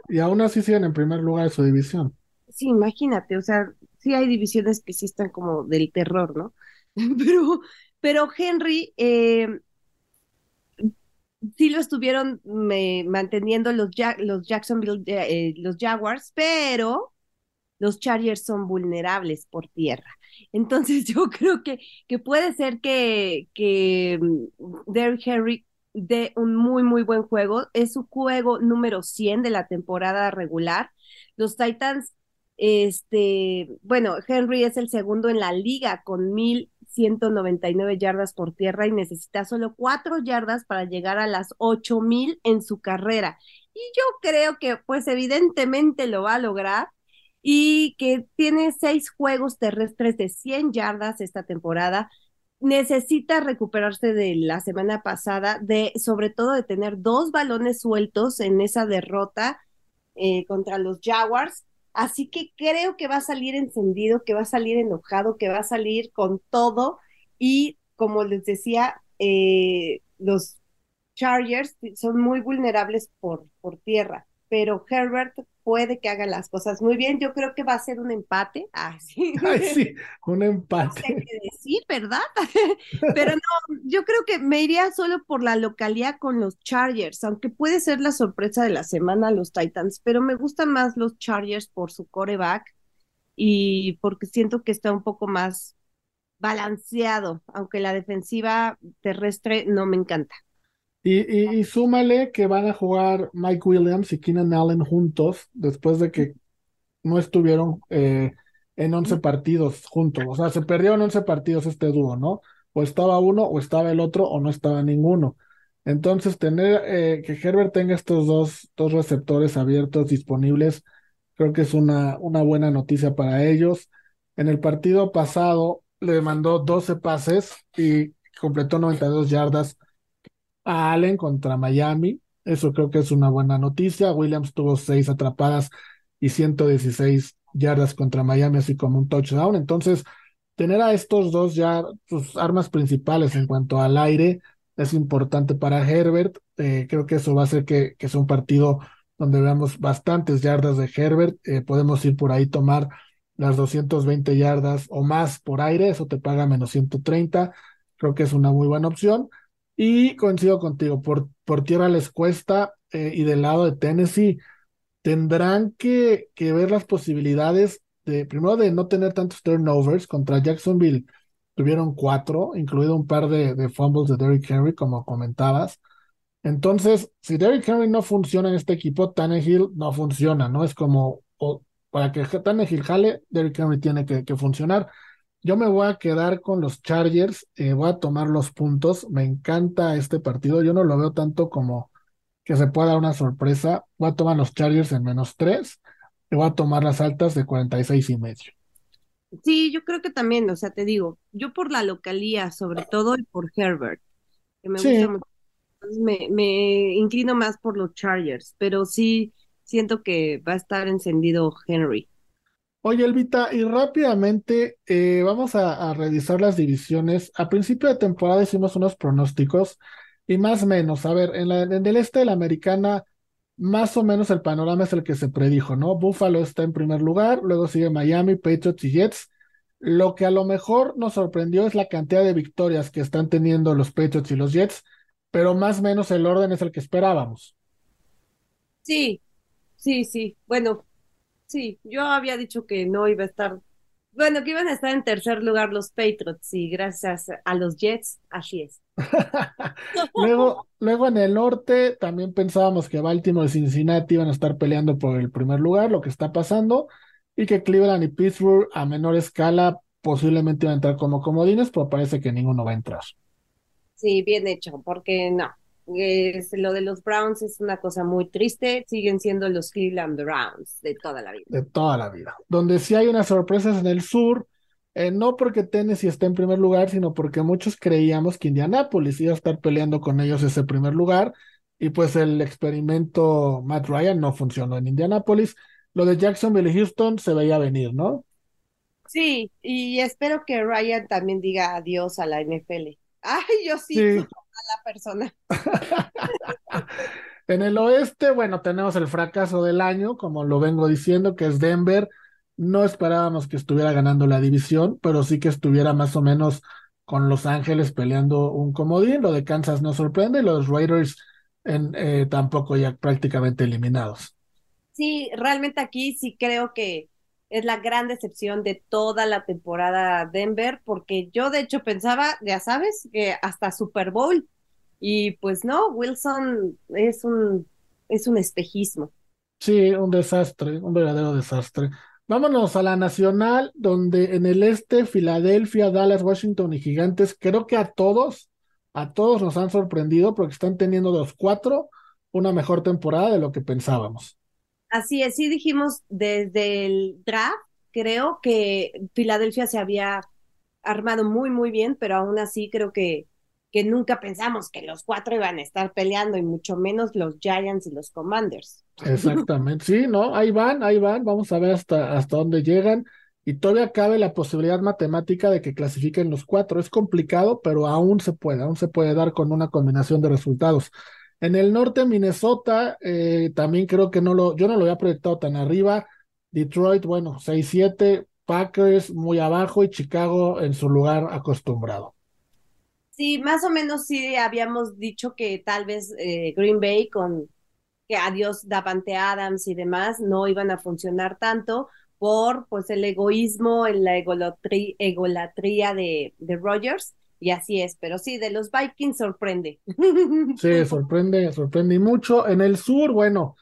y, aún así siguen en primer lugar de su división. Sí, imagínate, o sea, sí hay divisiones que sí están como del terror, ¿no? Pero, pero Henry, eh, sí lo estuvieron manteniendo los, los Jacksonville, eh, los Jaguars, pero los Chargers son vulnerables por tierra. Entonces yo creo que, que puede ser que, que mm, Derrick Henry dé un muy, muy buen juego. Es su juego número 100 de la temporada regular. Los Titans, este, bueno, Henry es el segundo en la liga con 1199 yardas por tierra y necesita solo cuatro yardas para llegar a las 8000 en su carrera. Y yo creo que pues evidentemente lo va a lograr y que tiene seis juegos terrestres de 100 yardas esta temporada. Necesita recuperarse de la semana pasada, de sobre todo de tener dos balones sueltos en esa derrota eh, contra los Jaguars. Así que creo que va a salir encendido, que va a salir enojado, que va a salir con todo. Y como les decía, eh, los Chargers son muy vulnerables por, por tierra, pero Herbert puede que haga las cosas muy bien. Yo creo que va a ser un empate. Ah, sí. sí, un empate. No sé qué decir, ¿verdad? Pero no, yo creo que me iría solo por la localidad con los Chargers, aunque puede ser la sorpresa de la semana los Titans, pero me gustan más los Chargers por su coreback y porque siento que está un poco más balanceado, aunque la defensiva terrestre no me encanta. Y, súmale que van a jugar Mike Williams y Keenan Allen juntos después de que no estuvieron eh, en 11 partidos juntos. O sea, se perdieron 11 partidos este dúo, ¿no? O estaba uno, o estaba el otro, o no estaba ninguno. Entonces, tener eh, que Herbert tenga estos dos, dos receptores abiertos disponibles, creo que es una, una buena noticia para ellos. En el partido pasado le mandó 12 pases y completó 92 yardas a Allen contra Miami. Eso creo que es una buena noticia. Williams tuvo seis atrapadas y 116 yardas contra Miami, así como un touchdown. Entonces, tener a estos dos ya sus armas principales en cuanto al aire es importante para Herbert. Eh, creo que eso va a hacer que, que sea un partido donde veamos bastantes yardas de Herbert. Eh, podemos ir por ahí tomar las 220 yardas o más por aire, eso te paga menos 130. Creo que es una muy buena opción. Y coincido contigo, por, por tierra les cuesta eh, y del lado de Tennessee tendrán que, que ver las posibilidades de, primero, de no tener tantos turnovers contra Jacksonville. Tuvieron cuatro, incluido un par de, fumbles de Derrick Henry, como comentabas. Entonces, si Derrick Henry no funciona en este equipo, Tannehill no funciona, ¿no? Es como, para que Tannehill jale, Derrick Henry tiene que, que funcionar. Yo me voy a quedar con los Chargers, eh, voy a tomar los puntos. Me encanta este partido. Yo no lo veo tanto como que se pueda dar una sorpresa. Voy a tomar los Chargers en menos tres y voy a tomar las altas de 46 y medio. Sí, yo creo que también, o sea, te digo, yo por la localía, sobre todo, y por Herbert, que me gusta mucho. Me, me inclino más por los Chargers, pero sí siento que va a estar encendido Henry. Oye, Elvita, y rápidamente eh, vamos a, revisar las divisiones. A principio de temporada hicimos unos pronósticos y más o menos, a ver, en, la, en el este de la americana, más o menos el panorama es el que se predijo, ¿no? Buffalo está en primer lugar, luego sigue Miami, Patriots y Jets. Lo que a lo mejor nos sorprendió es la cantidad de victorias que están teniendo los Patriots y los Jets, pero más o menos el orden es el que esperábamos. Sí, sí, sí. Bueno, Sí, yo había dicho que no iba a estar, bueno, que iban a estar en tercer lugar los Patriots y gracias a los Jets, así es. luego, luego en el norte también pensábamos que Baltimore y Cincinnati iban a estar peleando por el primer lugar, lo que está pasando, y que Cleveland y Pittsburgh a menor escala posiblemente iban a entrar como comodines, pero parece que ninguno va a entrar. Sí, bien hecho, porque no, es, lo de los Browns es una cosa muy triste, siguen siendo los Cleveland Browns de toda la vida. De toda la vida. Donde sí hay unas sorpresas en el sur, eh, no porque Tennessee esté en primer lugar, sino porque muchos creíamos que Indianapolis iba a estar peleando con ellos ese primer lugar, y pues el experimento Matt Ryan no funcionó en Indianapolis. Lo de Jacksonville y Houston se veía venir, ¿no? Sí, y espero que Ryan también diga adiós a la NFL. Ay, yo sí. sí la persona. en el oeste, bueno, tenemos el fracaso del año, como lo vengo diciendo, que es Denver. No esperábamos que estuviera ganando la división, pero sí que estuviera más o menos con Los Ángeles peleando un comodín. Lo de Kansas no sorprende, los Raiders en, eh, tampoco ya prácticamente eliminados. Sí, realmente aquí sí creo que es la gran decepción de toda la temporada Denver, porque yo de hecho pensaba, ya sabes, que hasta Super Bowl, y pues no, Wilson es un, es un espejismo. Sí, un desastre, un verdadero desastre. Vámonos a la nacional, donde en el este, Filadelfia, Dallas, Washington y Gigantes, creo que a todos, a todos nos han sorprendido porque están teniendo los cuatro una mejor temporada de lo que pensábamos. Así es, sí dijimos desde el draft, creo que Filadelfia se había armado muy, muy bien, pero aún así creo que, que nunca pensamos que los cuatro iban a estar peleando y mucho menos los Giants y los Commanders. Exactamente, sí, ¿no? Ahí van, ahí van, vamos a ver hasta, hasta dónde llegan. Y todavía cabe la posibilidad matemática de que clasifiquen los cuatro. Es complicado, pero aún se puede, aún se puede dar con una combinación de resultados. En el norte, Minnesota, eh, también creo que no lo, yo no lo había proyectado tan arriba. Detroit, bueno, 6-7, Packers muy abajo y Chicago en su lugar acostumbrado. Sí, más o menos sí habíamos dicho que tal vez eh, Green Bay con que adiós Davante Adams y demás no iban a funcionar tanto por pues el egoísmo, la egolatría, de, de Rogers y así es, pero sí, de los Vikings sorprende. Sí, sorprende, sorprende y mucho. En el sur, bueno,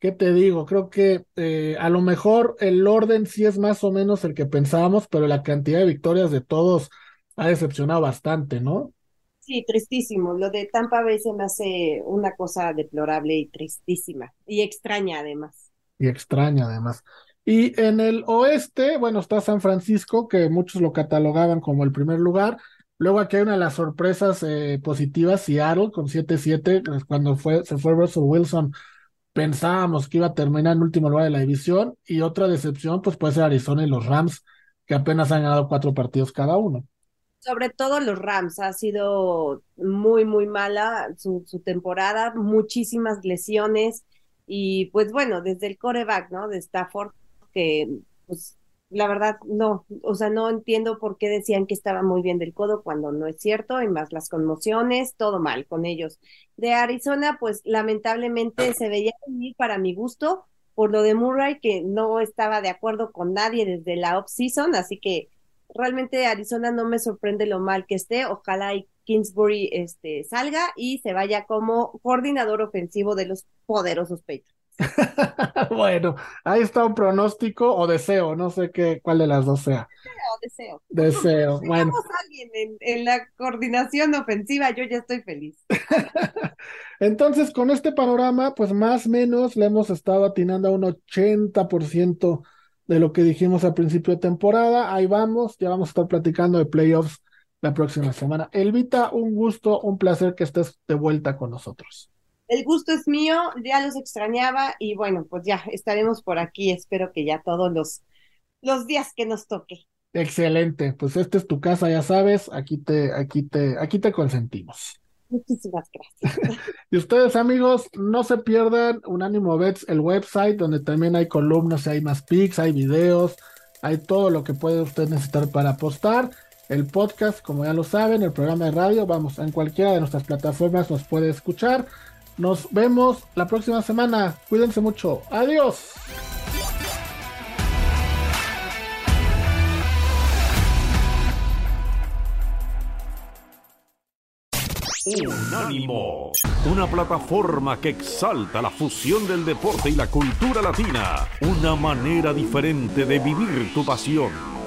¿qué te digo? Creo que eh, a lo mejor el orden sí es más o menos el que pensábamos, pero la cantidad de victorias de todos ha decepcionado bastante, ¿no? Sí, tristísimo. Lo de Tampa Bay se me hace una cosa deplorable y tristísima. Y extraña además. Y extraña además. Y en el oeste, bueno, está San Francisco, que muchos lo catalogaban como el primer lugar. Luego aquí hay una de las sorpresas eh, positivas, Seattle con 7-7, pues, cuando se fue Russell Wilson, pensábamos que iba a terminar en último lugar de la división, y otra decepción, pues puede ser Arizona y los Rams, que apenas han ganado cuatro partidos cada uno. Sobre todo los Rams, ha sido muy, muy mala su, su temporada, muchísimas lesiones, Y pues bueno, desde el coreback, ¿no? De Stafford, que pues la verdad no, o sea, no entiendo por qué decían que estaba muy bien del codo cuando no es cierto, y más las conmociones, todo mal con ellos. De Arizona, pues lamentablemente se veía venir para mi gusto por lo de Murray, que no estaba de acuerdo con nadie desde la off-season, así que realmente Arizona no me sorprende lo mal que esté, ojalá y Kingsbury este, salga y se vaya como coordinador ofensivo de los poderosos Patriots. bueno, ahí está un pronóstico o deseo, no sé qué, cuál de las dos sea. Deseo, deseo. Deseo, bueno. alguien en, en, la coordinación ofensiva, yo ya estoy feliz. Entonces, con este panorama, pues más o menos le hemos estado atinando a un 80% de lo que dijimos al principio de temporada. Ahí vamos, ya vamos a estar platicando de playoffs la próxima semana. Elvita, un gusto, un placer que estés de vuelta con nosotros. El gusto es mío, ya los extrañaba y bueno, pues ya estaremos por aquí. Espero que ya todos los, los días que nos toque. Excelente, pues esta es tu casa, ya sabes, aquí te, aquí te, aquí te consentimos. Muchísimas gracias. y ustedes, amigos, no se pierdan Unánimo Bets, el website donde también hay columnas, hay más pics, hay videos, hay todo lo que puede usted necesitar para apostar. El podcast, como ya lo saben, el programa de radio, vamos, en cualquiera de nuestras plataformas nos puede escuchar. Nos vemos la próxima semana. Cuídense mucho. Adiós. Unánimo, una plataforma que exalta la fusión del deporte y la cultura latina, una manera diferente de vivir tu pasión.